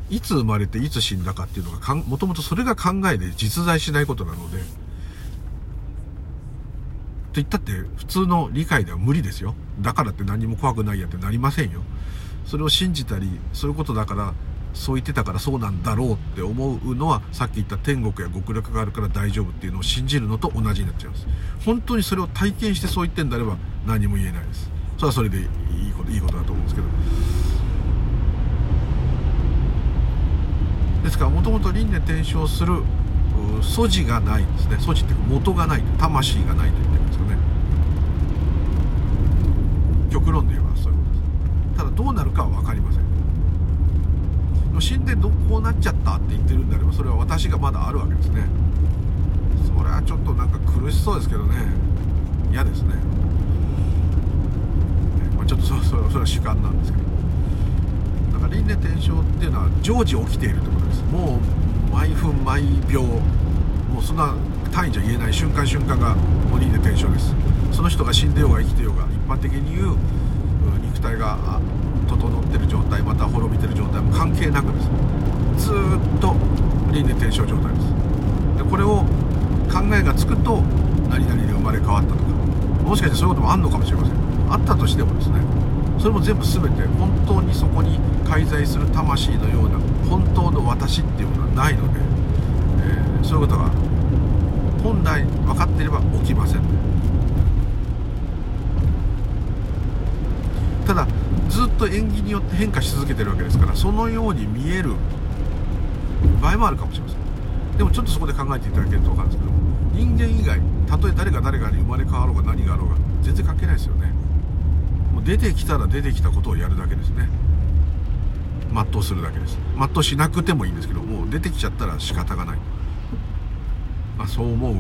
いつ生まれていつ死んだかっていうのがもともとそれが考えで実在しないことなので。と言ったって普通の理解では無理ですよ。だからって何も怖くないやってなりませんよ。それを信じたりそういうことだからそう言ってたからそうなんだろうって思うのはさっき言った天国や極楽があるから大丈夫っていうのを信じるのと同じになっちゃいます。本当にそれを体験してそう言ってんであれば何も言えないです。それはそれでいいこといいことだと思うんですけど。ですからもともと輪廻転生する素地がないですね。素地っていうか元がない魂がないと言ってるんですよね。極論で言えばそういうことです。ただどうなるかは分かりません。も死んでどこうなっちゃったって言ってるんであればそれは私がまだあるわけですね。それはちょっとなんか苦しそうですけどね。嫌ですね、まあ、ちょっとそ (laughs) そそれは主観なんですけど。だから輪廻転生っていうのは常時起きているということです。もう毎分毎秒もうそんな単位じゃ言えない瞬間瞬間がもう輪廻転生です。その人が死んでようが生きてようが一般的に言う肉体が整ってる状態また滅びてる状態も関係なくです。ずっと輪廻転生状態です。でこれを考えがつくと何々で生まれ変わったとかもしかしてそういうこともあんのかもしれません。あったとしてもですねそれも全部全て本当にそこに介在する魂のような本当の私っていうものはないので、えー、そういうことが本来分かっていれば起きません、ただずっと縁起によって変化し続けてるわけですからそのように見える場合もあるかもしれません。でもちょっとそこで考えていただけると分かるんですけど人間以外たとえ誰が誰かに生まれ変わろうが何があろうが全然関係ないですよね。もう出てきたら出てきたことをやるだけですね。全うするだけです。全うしなくてもいいんですけどもう出てきちゃったら仕方がない。まあ、そう思う。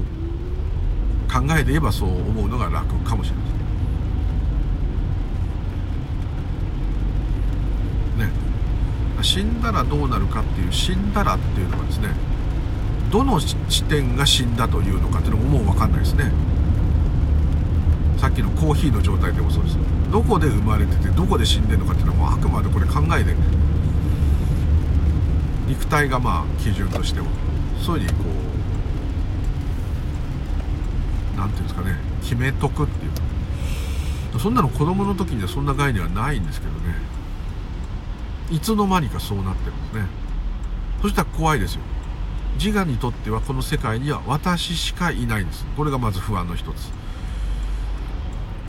考えで言えばそう思うのが楽かもしれませんね死んだらどうなるかっていう死んだらっていうのはですねどの視点が死んだというのかっていうのももう分かんないですね。さっきのコーヒーの状態でもそうです。どこで生まれててどこで死んでるのかっていうのはもうあくまでこれ考えで肉体がまあ基準としてはそういうふうにこうなんていうんですかね決めとくっていう。そんなの子供の時にはそんな概念はないんですけどね。いつの間にかそうなってるんですね。そしたら怖いですよ。自我にとってはこの世界には私しかいないんです。これがまず不安の一つ。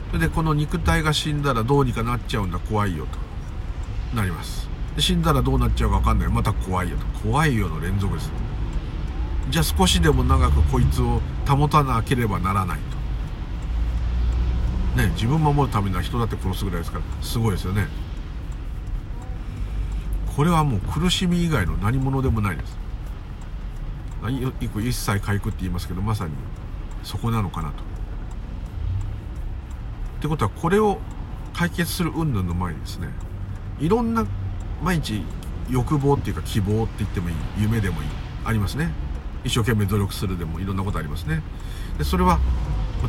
それでこの肉体が死んだらどうにかなっちゃうんだ。怖いよと。なります。死んだらどうなっちゃうか分かんない。また怖いよと。怖いよの連続です。じゃあ少しでも長くこいつを保たなければならないと。ね自分守るためには人だって殺すぐらいですから。すごいですよね。これはもう苦しみ以外の何者でもないです。一切回復って言いますけどまさにそこなのかなと。ってことはこれを解決する云々の前にですねいろんな毎日欲望っていうか希望って言ってもいい夢でもいいありますね。一生懸命努力するでもいろんなことありますね。でそれは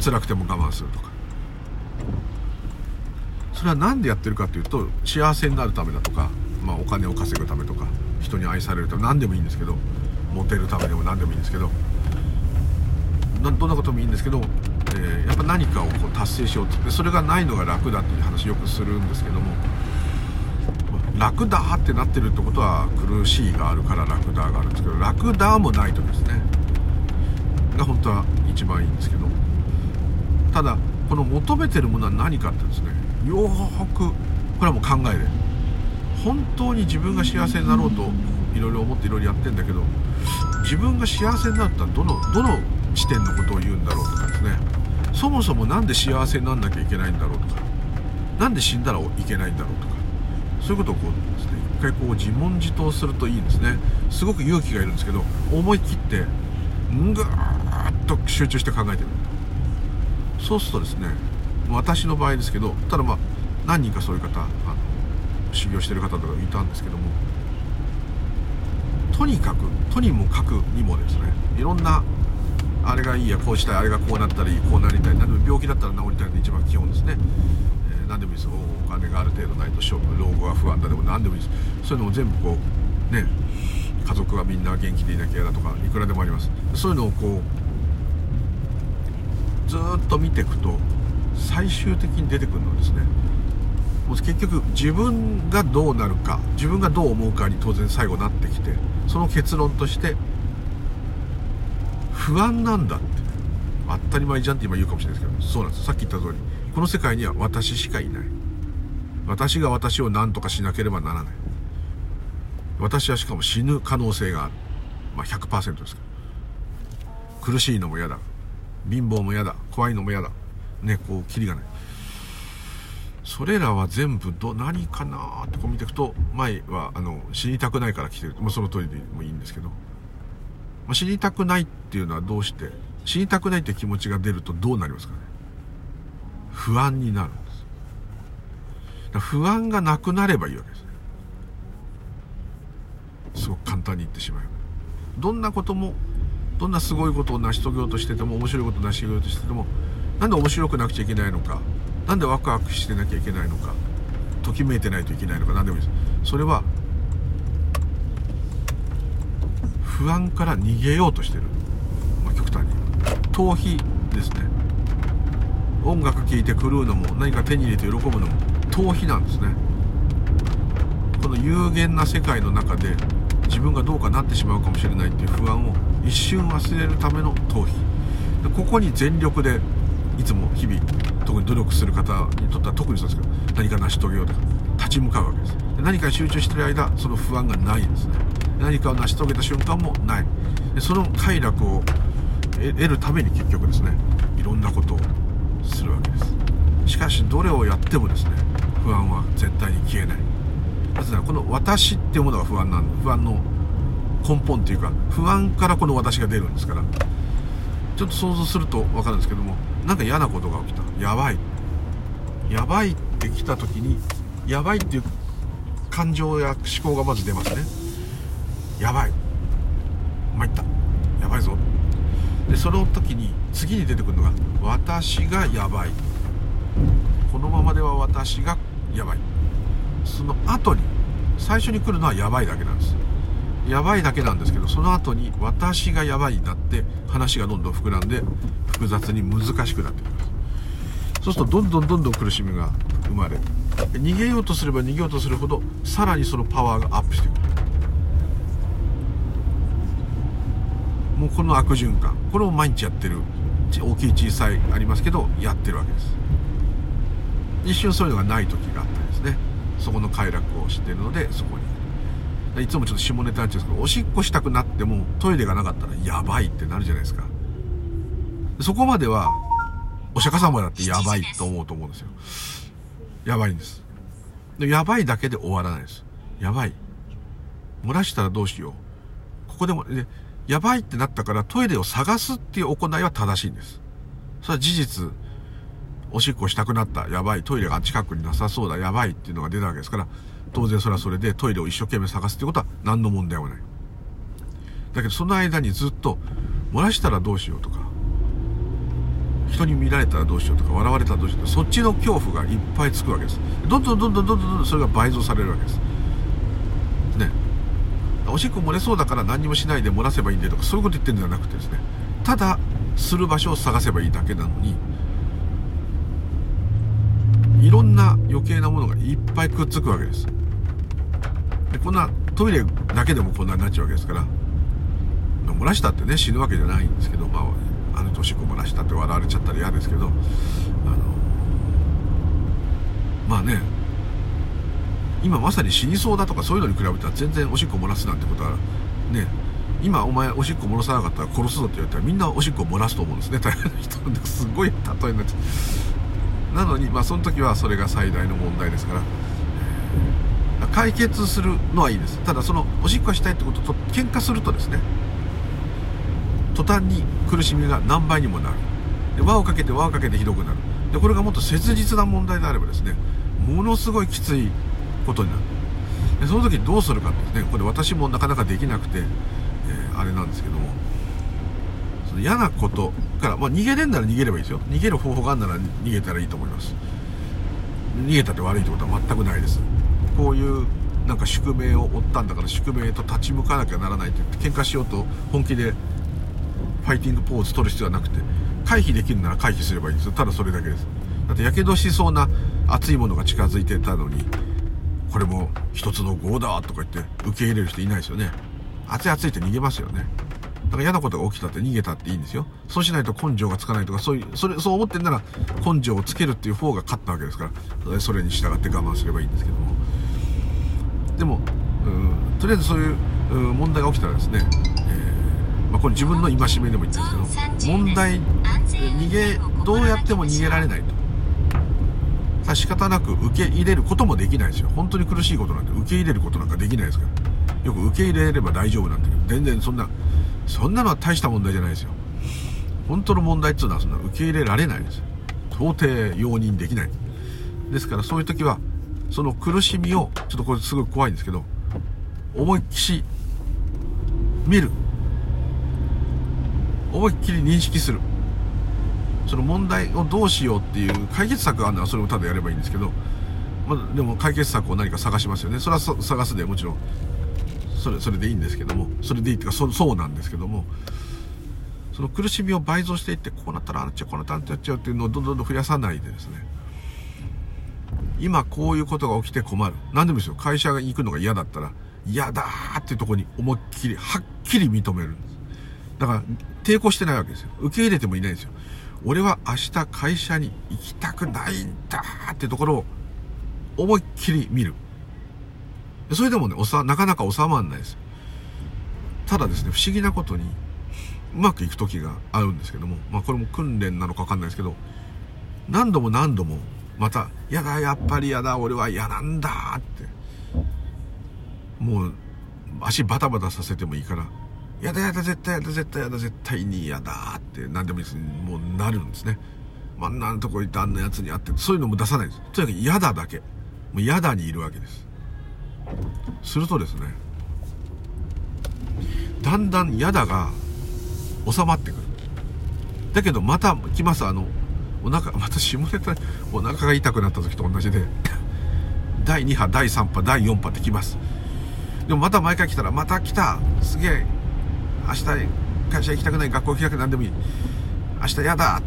辛くても我慢するとか。それは何でやってるかというと幸せになるためだとか、まあ、お金を稼ぐためとか人に愛されるため何でもいいんですけどモテるためでも何でもいいんですけどどんなこともいいんですけどえー、やっぱ何かをこう達成しようってそれがないのが楽だっていう話よくするんですけども楽だってなってるってことは苦しいがあるから楽だがあるんですけど楽だもないとですねが本当は一番いいんですけどただこの求めてるものは何かってですねよーくこれはもう考えで。本当に自分が幸せになろうといろいろ思っていろいろやってんだけど自分が幸せになったらどのどの地点のことを言うんだろうとかですね。そもそも何で幸せになんなきゃいけないんだろうとか何で死んだらいけないんだろうとかそういうことをこうですね一回こう自問自答するといいんですね。すごく勇気がいるんですけど思い切ってぐーっと集中して考えてる。そうするとですね私の場合ですけどただまあ何人かそういう方あの修行してる方とかいたんですけどもとにかくとにもかくにもですねいろんなあれがいいやこうしたいあれがこうなったらいいこうなりたい何でも病気だったら治りたいって一番基本ですね、えー、何でもいいですお金がある程度ないと勝負老後は不安だでも何でもいいです。そういうのも全部こうね家族はみんな元気でいなきゃだとかいくらでもあります。そういうのをこうずっと見ていくと最終的に出てくるのはですねもう結局自分がどうなるか自分がどう思うかに当然最後なってきてその結論として不安なんだって。当たり前じゃんって今言うかもしれないですけどそうなんです。さっき言った通りこの世界には私しかいない。私が私を何とかしなければならない。私はしかも死ぬ可能性がある。まあ100%ですから。苦しいのも嫌だ。貧乏も嫌だ。怖いのも嫌だ。ねこうキリがない。それらは全部ど何かなってこう見ていくと前はあの死にたくないから来てる、まあ、その通りでもいいんですけど、まあ、死にたくないっていうのはどうして死にたくないって気持ちが出るとどうなりますかね。不安になるんです。不安がなくなればいいわけですね。すごく簡単に言ってしまうどんなこともどんなすごいことを成し遂げようとしてても面白いことを成し遂げようとしててもなんで面白くなくちゃいけないのか。なんでワクワクしてなきゃいけないのかときめいてないといけないのか何でもいいです。それは不安から逃げようとしてる、まあ、極端に逃避ですね。音楽聴いて狂うのも何か手に入れて喜ぶのも逃避なんですね。この有限な世界の中で自分がどうかなってしまうかもしれないっていう不安を一瞬忘れるための逃避。ここに全力でいつも日々特に努力する方にとっては特にそうですけど何か成し遂げようとか立ち向かうわけです。何か集中してる間その不安がないですね。何かを成し遂げた瞬間もない。でその快楽を得るために結局ですねいろんなことをするわけです。しかしどれをやってもですね不安は絶対に消えない。なぜならこの私っていうものが不安なん不安の根本っていうか不安からこの私が出るんですからちょっと想像すると分かるんですけどもなんか嫌なことが起きた。やばい。やばいって来た時にやばいっていう感情や思考がまず出ますね。やばい。参った。やばいぞ。でその時に次に出てくるのが私がやばい。このままでは私がやばい。その後に最初に来るのはやばいだけなんです。やばいだけなんですけどその後に私がやばいになって話がどんどん膨らんで複雑に難しくなってきます。そうするとどんどんどんどん苦しみが生まれ逃げようとすれば逃げようとするほどさらにそのパワーがアップしてくる。もうこの悪循環これを毎日やってる大きい小さいありますけどやってるわけです。一瞬そういうのがない時があったりですね。そこの快楽を知っているのでそこいつもちょっと下ネタなんですけどおしっこしたくなってもトイレがなかったらやばいってなるじゃないですか。そこまではお釈迦様だってやばいと思うと思うんですよ。やばいんです。でやばいだけで終わらないです。やばい。漏らしたらどうしよう。ここでもでやばいってなったからトイレを探すっていう行いは正しいんです。それは事実。おしっこしたくなった。やばい。トイレが近くになさそうだ。やばいっていうのが出たわけですから当然それはそれでトイレを一生懸命探すってことは何の問題もない。だけどその間にずっと漏らしたらどうしようとか人に見られたらどうしようとか笑われたらどうしようとかそっちの恐怖がいっぱいつくわけです。どんどんどんどんどんどんどんそれが倍増されるわけですねおしっこ漏れそうだから何もしないで漏らせばいいんだとかそういうこと言ってるんじゃなくてですねただする場所を探せばいいだけなのにいろんな余計なものがいっぱいくっつくわけです。でこんなトイレだけでもこんなになっちゃうわけですから漏らしたってね死ぬわけじゃないんですけど、まあ、あの年子漏らしたって笑われちゃったら嫌ですけどあのまあね今まさに死にそうだとかそういうのに比べたら全然おしっこ漏らすなんてことはね今お前おしっこ漏らさなかったら殺すぞって言われたらみんなおしっこ漏らすと思うんですね。大変な人なんですごい例えになっちゃう。なのにまあその時はそれが最大の問題ですから。解決するのはいいです。ただそのおしっこしたいってことと喧嘩するとですね途端に苦しみが何倍にもなる。で輪をかけて輪をかけてひどくなる。でこれがもっと切実な問題であればですねものすごいきついことになる。でその時どうするかですねこれ私もなかなかできなくて、えー、あれなんですけども。その嫌なことから、まあ、逃げれんなら逃げればいいですよ。逃げる方法があるなら逃げたらいいと思います。逃げたって悪いってことは全くないです。こういうなんか宿命を負ったんだから宿命と立ち向かなきゃならないって言って喧嘩しようと本気でファイティングポーズ取る必要はなくて回避できるなら回避すればいいんですよ。ただそれだけです。だってやけどしそうな熱いものが近づいてたのにこれも一つの業だとか言って受け入れる人いないですよね。熱い熱いって逃げますよね。だから嫌なことが起きたって逃げたっていいんですよ。そうしないと根性がつかないとかそういうそれそう思ってんなら根性をつけるっていう方が勝ったわけですから。それに従って我慢すればいいんですけども。でもうんとりあえずそういう問題が起きたらですね、えーまあ、これ自分の戒めでも言ったんですけど問題逃げどうやっても逃げられないと。ただ仕方なく受け入れることもできないですよ。本当に苦しいことなんて受け入れることなんかできないですから。よく受け入れれば大丈夫なんだけど全然そんなそんなのは大した問題じゃないですよ。本当の問題っていうのはそんな受け入れられないです到底容認できない。ですからそういう時はその苦しみをちょっとこれすごい怖いんですけど思いっきり見る。思いっきり認識する。その問題をどうしようっていう解決策があるならそれをただやればいいんですけど、ま、でも解決策を何か探しますよね。それは探すでもちろん。それそれでいいんですけどもそれでいいっていうかそそうなんですけどもその苦しみを倍増していってこうなったらあっちゃうこうなったらあっちゃうっていうのをどんどんどん増やさないでですね今こういうことが起きて困る。何でもいいですよ。会社が行くのが嫌だったら嫌だーっていうとこに思いっきりはっきり認めるんです。だから抵抗してないわけですよ。受け入れてもいないんですよ。俺は明日会社に行きたくないんだってところを思いっきり見る。それでもね、おさ、なかなか収まらないです。ただですね、不思議なことに、うまくいく時があるんですけども、まあこれも訓練なのかわかんないですけど、何度も何度も、また、やだ、やっぱりやだ、俺は嫌なんだって、もう、足バタバタさせてもいいから、やだやだ、絶対やだ、絶対やだ、絶対に嫌だって何でもいいです。もうなるんですね。まあんなとこ行ってあんなやつに会って、そういうのも出さないです。とにかく嫌だだけ。もう嫌だにいるわけです。するとですね、だんだん嫌だが収まってくる。だけどまた来ます、あの、お腹、また下ネタ、お腹が痛くなった時と同じで、(laughs) 第2波、第3波、第4波って来ます。でもまた毎回来たら、また来た。すげえ明日会社行きたくない。学校行きたくなんでもいい。明日やだ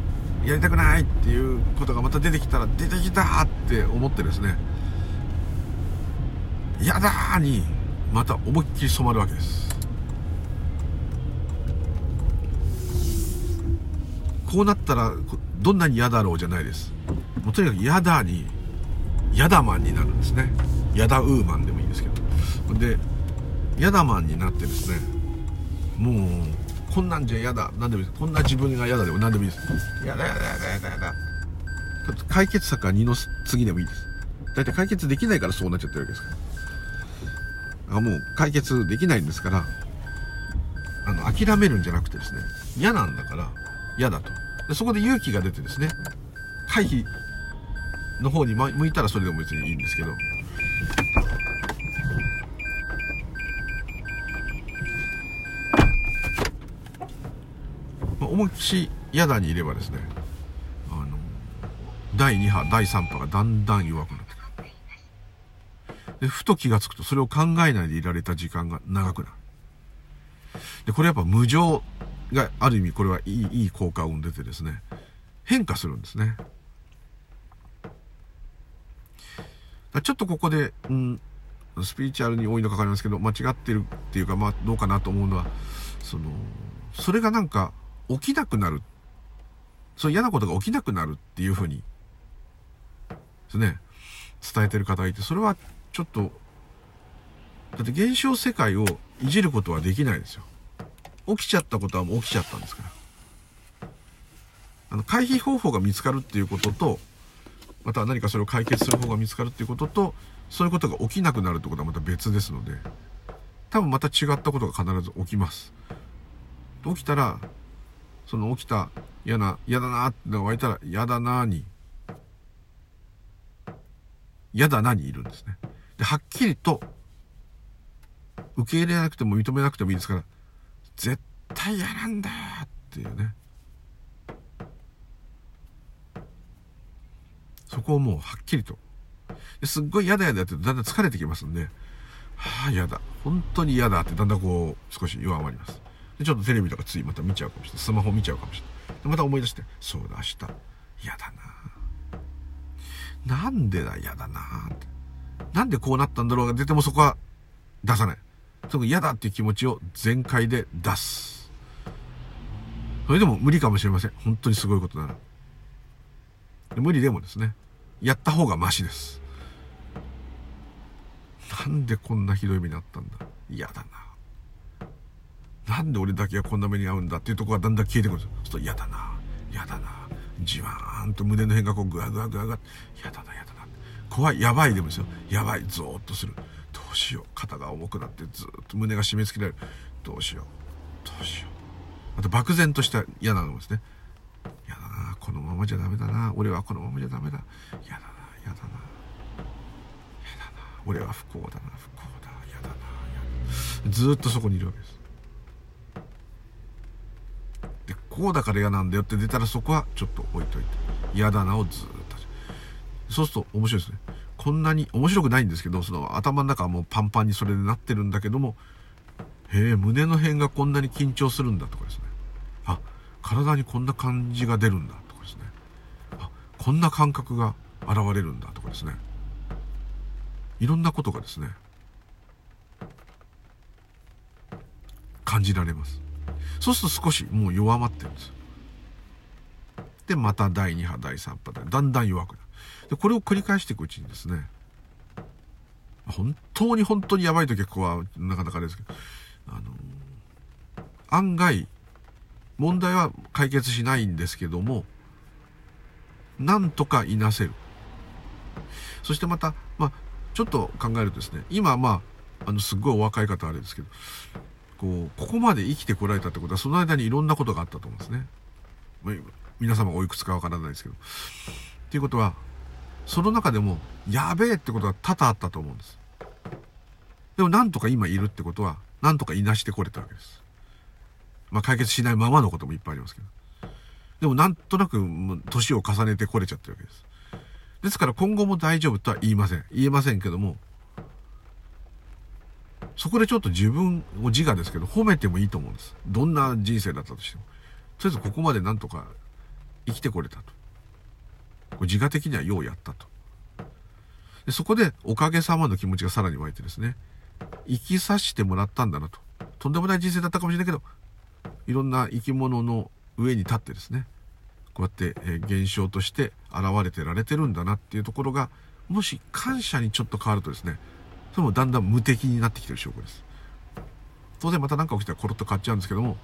やりたくないっていうことがまた出てきたら出てきたって思ってですねやだーにまた思いっきり染まるわけです。こうなったらどんなに嫌だろうじゃないです。もうとにかく嫌だにヤダマンになるんですね。ヤダウーマンでもいいんですけど。でヤダマンになってですねもうこんなんじゃ嫌だ何でもいいです。こんな自分が嫌だでも何でもいいです。嫌だ嫌だ嫌だ嫌だ嫌だ。解決策は2の次でもいいです。大体解決できないからそうなっちゃってるわけですから。あもう解決できないんですからあの諦めるんじゃなくてですね嫌なんだから嫌だと。でそこで勇気が出てですね回避の方に向いたらそれでも別にいいんですけど。思いっきり嫌だにいればですねあの第2波第3波がだんだん弱くなる。でふと気がつくとそれを考えないでいられた時間が長くなる。でこれやっぱ無常がある意味これはいいいい効果を生んでてですね。変化するんですね。ちょっとここで、うん、スピリチュアルに多いのかかりますけど間違ってるっていうかまあどうかなと思うのはそのそれがなんか起きなくなる。そう嫌なことが起きなくなるっていうふうに、ですね、伝えてる方がいて、それはちょっと、だって現象世界をいじることはできないですよ。起きちゃったことはもう起きちゃったんですから。あの、回避方法が見つかるっていうことと、また何かそれを解決する方が見つかるっていうことと、そういうことが起きなくなるってことはまた別ですので、多分また違ったことが必ず起きます。起きたら、その起きた嫌な、嫌だなってのが湧いたら、嫌だなに、嫌だなにいるんですね。はっきりと、受け入れなくても認めなくてもいいですから、絶対嫌なんだよっていうね。そこをもうはっきりと。すっごい嫌だ嫌だってだんだん疲れてきますんで、はあ嫌だ。本当に嫌だってだんだんこう少し弱まります。で、ちょっとテレビとかついまた見ちゃうかもしれない。スマホ見ちゃうかもしれない。で、また思い出して、そうだ、明日、嫌だななんでだ、嫌だなって。なんでこうなったんだろうが出てもそこは出さない。その嫌だっていう気持ちを全開で出す。それでも無理かもしれません。本当にすごいことなら。無理でもですね、やった方がマシです。なんでこんなひどい目になったんだ嫌だな。なんで俺だけがこんな目に遭うんだっていうところがだんだん消えてくるんですよ。そうすると嫌だな、嫌だな、じわーんと胸の辺がこうグワグワグワグワ、嫌だな、嫌だな、怖いやばいでもですよ。やばいゾーッとする。どうしよう。肩が重くなってずっと胸が締め付けられる。どうしよう。どうしよう。あと漠然とした嫌なのですね。嫌だな。このままじゃダメだな。俺はこのままじゃダメだ。嫌だな。嫌だな。嫌だな。俺は不幸だな。不幸だ。嫌だな。ずっとそこにいるわけです。でこうだから嫌なんだよって出たらそこはちょっと置いといて。嫌だなをずっと。そうすると面白いですね。こんなに面白くないんですけどその頭の中はもうパンパンにそれでなってるんだけどもへえ胸の辺がこんなに緊張するんだとかですね。あ体にこんな感じが出るんだとかですね。あこんな感覚が現れるんだとかですね。いろんなことがですね感じられます。そうすると少しもう弱まってるんです。でまた第2波第3波でだんだん弱くなる。でこれを繰り返していくうちにですね本当に本当にやばい時はここはなかなかあれですけどあの案外問題は解決しないんですけどもなんとかいなせる。そしてまた、まあ、ちょっと考えるとですね今まああのすっごいお若い方あれですけどこうここまで生きてこられたってことはその間にいろんなことがあったと思うんですね、ま、皆様おいくつかわからないですけど。っていうことはその中でもやべえってことが多々あったと思うんです。でもなんとか今いるってことはなんとかいなしてこれたわけです。まあ解決しないままのこともいっぱいありますけど。でもなんとなく年を重ねてこれちゃってるわけです。ですから今後も大丈夫とは言いません。言えませんけどもそこでちょっと自分を自我ですけど褒めてもいいと思うんです。どんな人生だったとしても。とりあえずここまでなんとか生きてこれたと。自我的にはようやったと。でそこでおかげさまの気持ちがさらに湧いてですね生きさせてもらったんだなと。とんでもない人生だったかもしれないけどいろんな生き物の上に立ってですねこうやって、え、現象として現れてられてるんだなっていうところがもし感謝にちょっと変わるとですねそれもだんだん無敵になってきてる証拠です。当然また何か起きたらコロッと変わっちゃうんですけども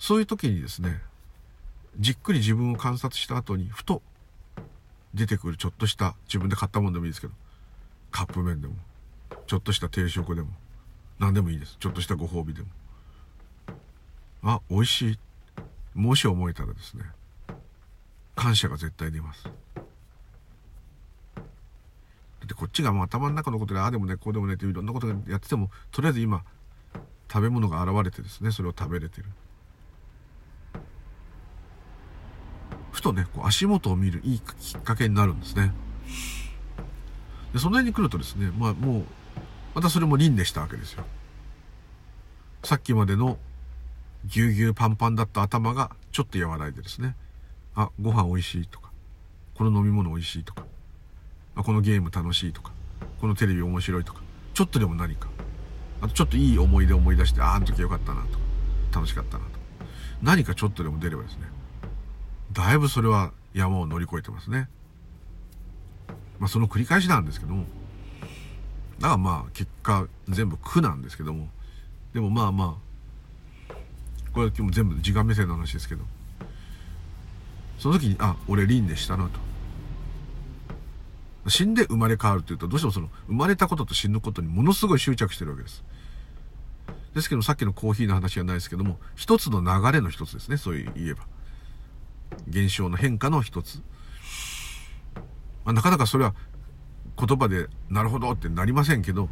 そういう時にですねじっくり自分を観察した後にふと出てくるちょっとした自分で買ったもんでもいいですけどカップ麺でもちょっとした定食でも何でもいいです。ちょっとしたご褒美でも。あ美味しい。もし思えたらですね感謝が絶対出ます。だってこっちがもう頭の中のことでああでもねこうでもねっていろんなことやっててもとりあえず今食べ物が現れてですねそれを食べれてる。とねこう足元を見るいいきっかけになるんですね。でその辺に来るとですねまあもうまたそれも輪廻したわけですよ。さっきまでのぎゅうぎゅうパンパンだった頭がちょっと和らいでですね。あご飯美味しいとか。この飲み物美味しいとか。あこのゲーム楽しいとか。このテレビ面白いとか。ちょっとでも何か。あとちょっといい思い出思い出してああの時よかったなと楽しかったなと何かちょっとでも出ればですね。だいぶそれは山を乗り越えてますね。まあその繰り返しなんですけども。だからまあ結果全部苦なんですけども。でもまあまあこれは今日も全部時間目線の話ですけど。その時にあ俺輪廻したなと。死んで生まれ変わるというとどうしてもその生まれたことと死ぬことにものすごい執着してるわけです。ですけどさっきのコーヒーの話じゃないですけども一つの流れの一つですね。そう言えば。現象の変化の一つ、まあ、なかなかそれは言葉でなるほどってなりませんけど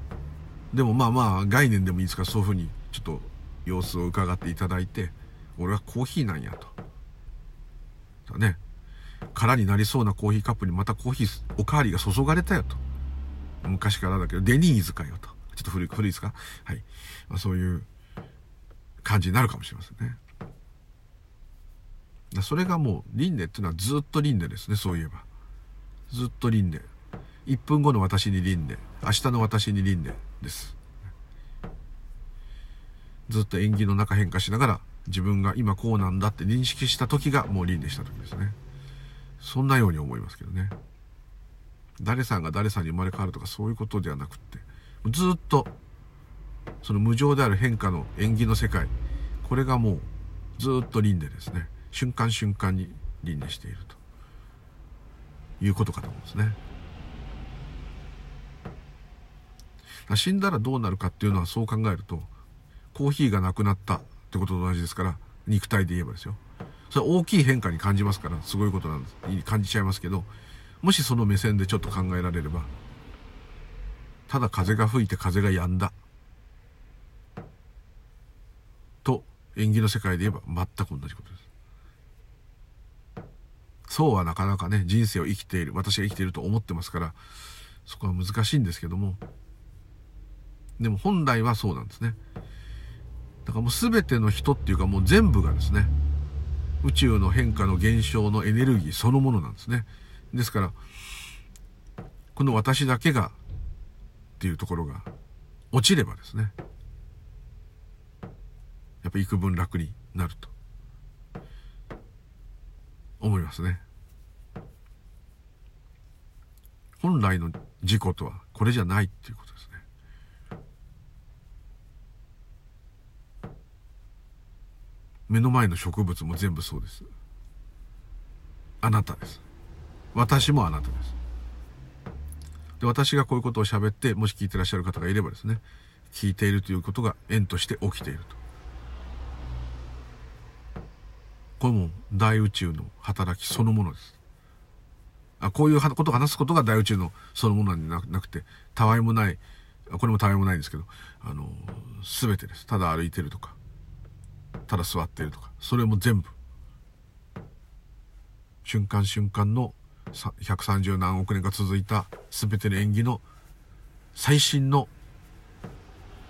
でもまあまあ概念でもいいですからそういうふうにちょっと様子を伺っていただいて俺はコーヒーなんやと。ね。空になりそうなコーヒーカップにまたコーヒーおかわりが注がれたよと。昔からだけどデニーズかよと。ちょっと古い古いですか？はい、まあ、そういう感じになるかもしれませんね。それがもう輪廻っていうのはずっと輪廻ですねそういえば。ずっと輪廻。1分後の私に輪廻。明日の私に輪廻です。ずっと縁起の中変化しながら自分が今こうなんだって認識した時がもう輪廻した時ですね。そんなように思いますけどね。誰さんが誰さんに生まれ変わるとかそういうことではなくってずっとその無常である変化の縁起の世界これがもうずっと輪廻ですね。瞬間瞬間に輪廻していると。いうことかと思うんですね。死んだらどうなるかっていうのはそう考えるとコーヒーがなくなったってことと同じですから肉体で言えばですよ。それ大きい変化に感じますからすごいことなんです。感じちゃいますけどもしその目線でちょっと考えられればただ風が吹いて風が止んだと縁起の世界で言えば全く同じことです。そうはなかなかね人生を生きている私が生きていると思ってますからそこは難しいんですけども。でも本来はそうなんですね。だからもう全ての人っていうかもう全部がですね宇宙の変化の現象のエネルギーそのものなんですね。ですからこの私だけがっていうところが落ちればですねやっぱ幾分楽になると思いますね。本来の事故とはこれじゃないっていうことですね。目の前の植物も全部そうです。あなたです。私もあなたです。で私がこういうことを喋ってもし聞いてらっしゃる方がいればですね聞いているということが縁として起きていると。これも大宇宙の働きそのものです。あこういうことを話すことが大宇宙のそのものになくてたわいもないこれもたわいもないんですけどあの全てです。ただ歩いてるとかただ座ってるとかそれも全部瞬間瞬間の130何億年が続いた全ての演技の最新の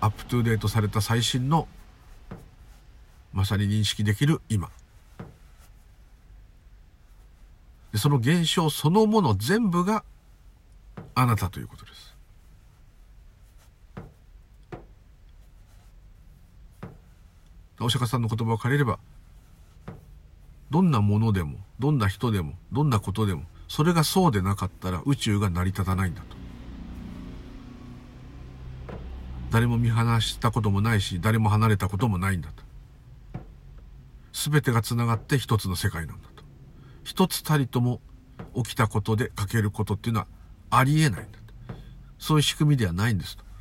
アップトゥーデートされた最新のまさに認識できる今。でその現象そのもの全部があなたということです。お釈迦さんの言葉を借りればどんなものでもどんな人でもどんなことでもそれがそうでなかったら宇宙が成り立たないんだと。誰も見放したこともないし誰も離れたこともないんだと。全てがつながって一つの世界なんだ一つたりとも起きたことで欠けることっていうのはありえないんだ。そういう仕組みではないんですと。だか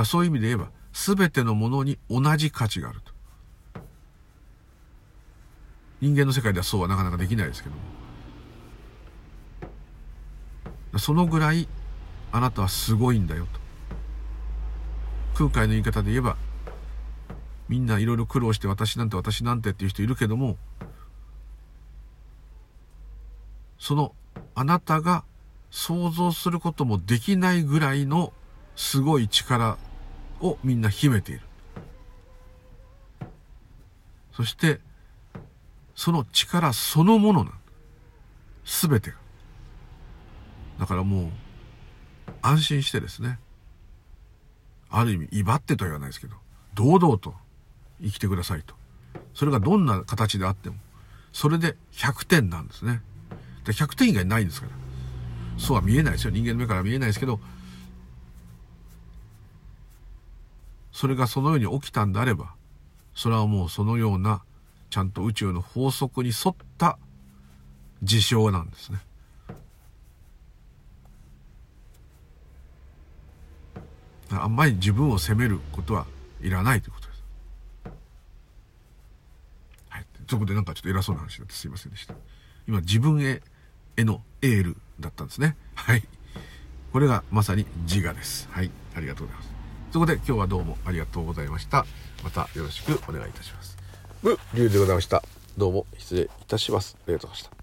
らそういう意味で言えば、全てのものに同じ価値があると。人間の世界ではそうはなかなかできないですけども。そのぐらいあなたはすごいんだよと。空海の言い方で言えば、みんないろいろ苦労して私なんて私なんてっていう人いるけども、そのあなたが想像することもできないぐらいのすごい力をみんな秘めている。そして、その力そのものなすべてが。だからもう、安心してですね。ある意味、威張ってとは言わないですけど、堂々と生きてくださいと。それがどんな形であっても、それで100点なんですね。で100点以外ないんですからそうは見えないですよ人間の目から見えないですけどそれがそのように起きたんであればそれはもうそのようなちゃんと宇宙の法則に沿った事象なんですね。あんまり自分を責めることはいらないということです。はい。そこでなんかちょっと偉そうな話になってすいませんでした。今自分へへのエールだったんですね。はい。これがまさに自我です。はい。ありがとうございます。そこで今日はどうもありがとうございました。またよろしくお願いいたします。無、龍でございました。どうも失礼いたします。ありがとうございました。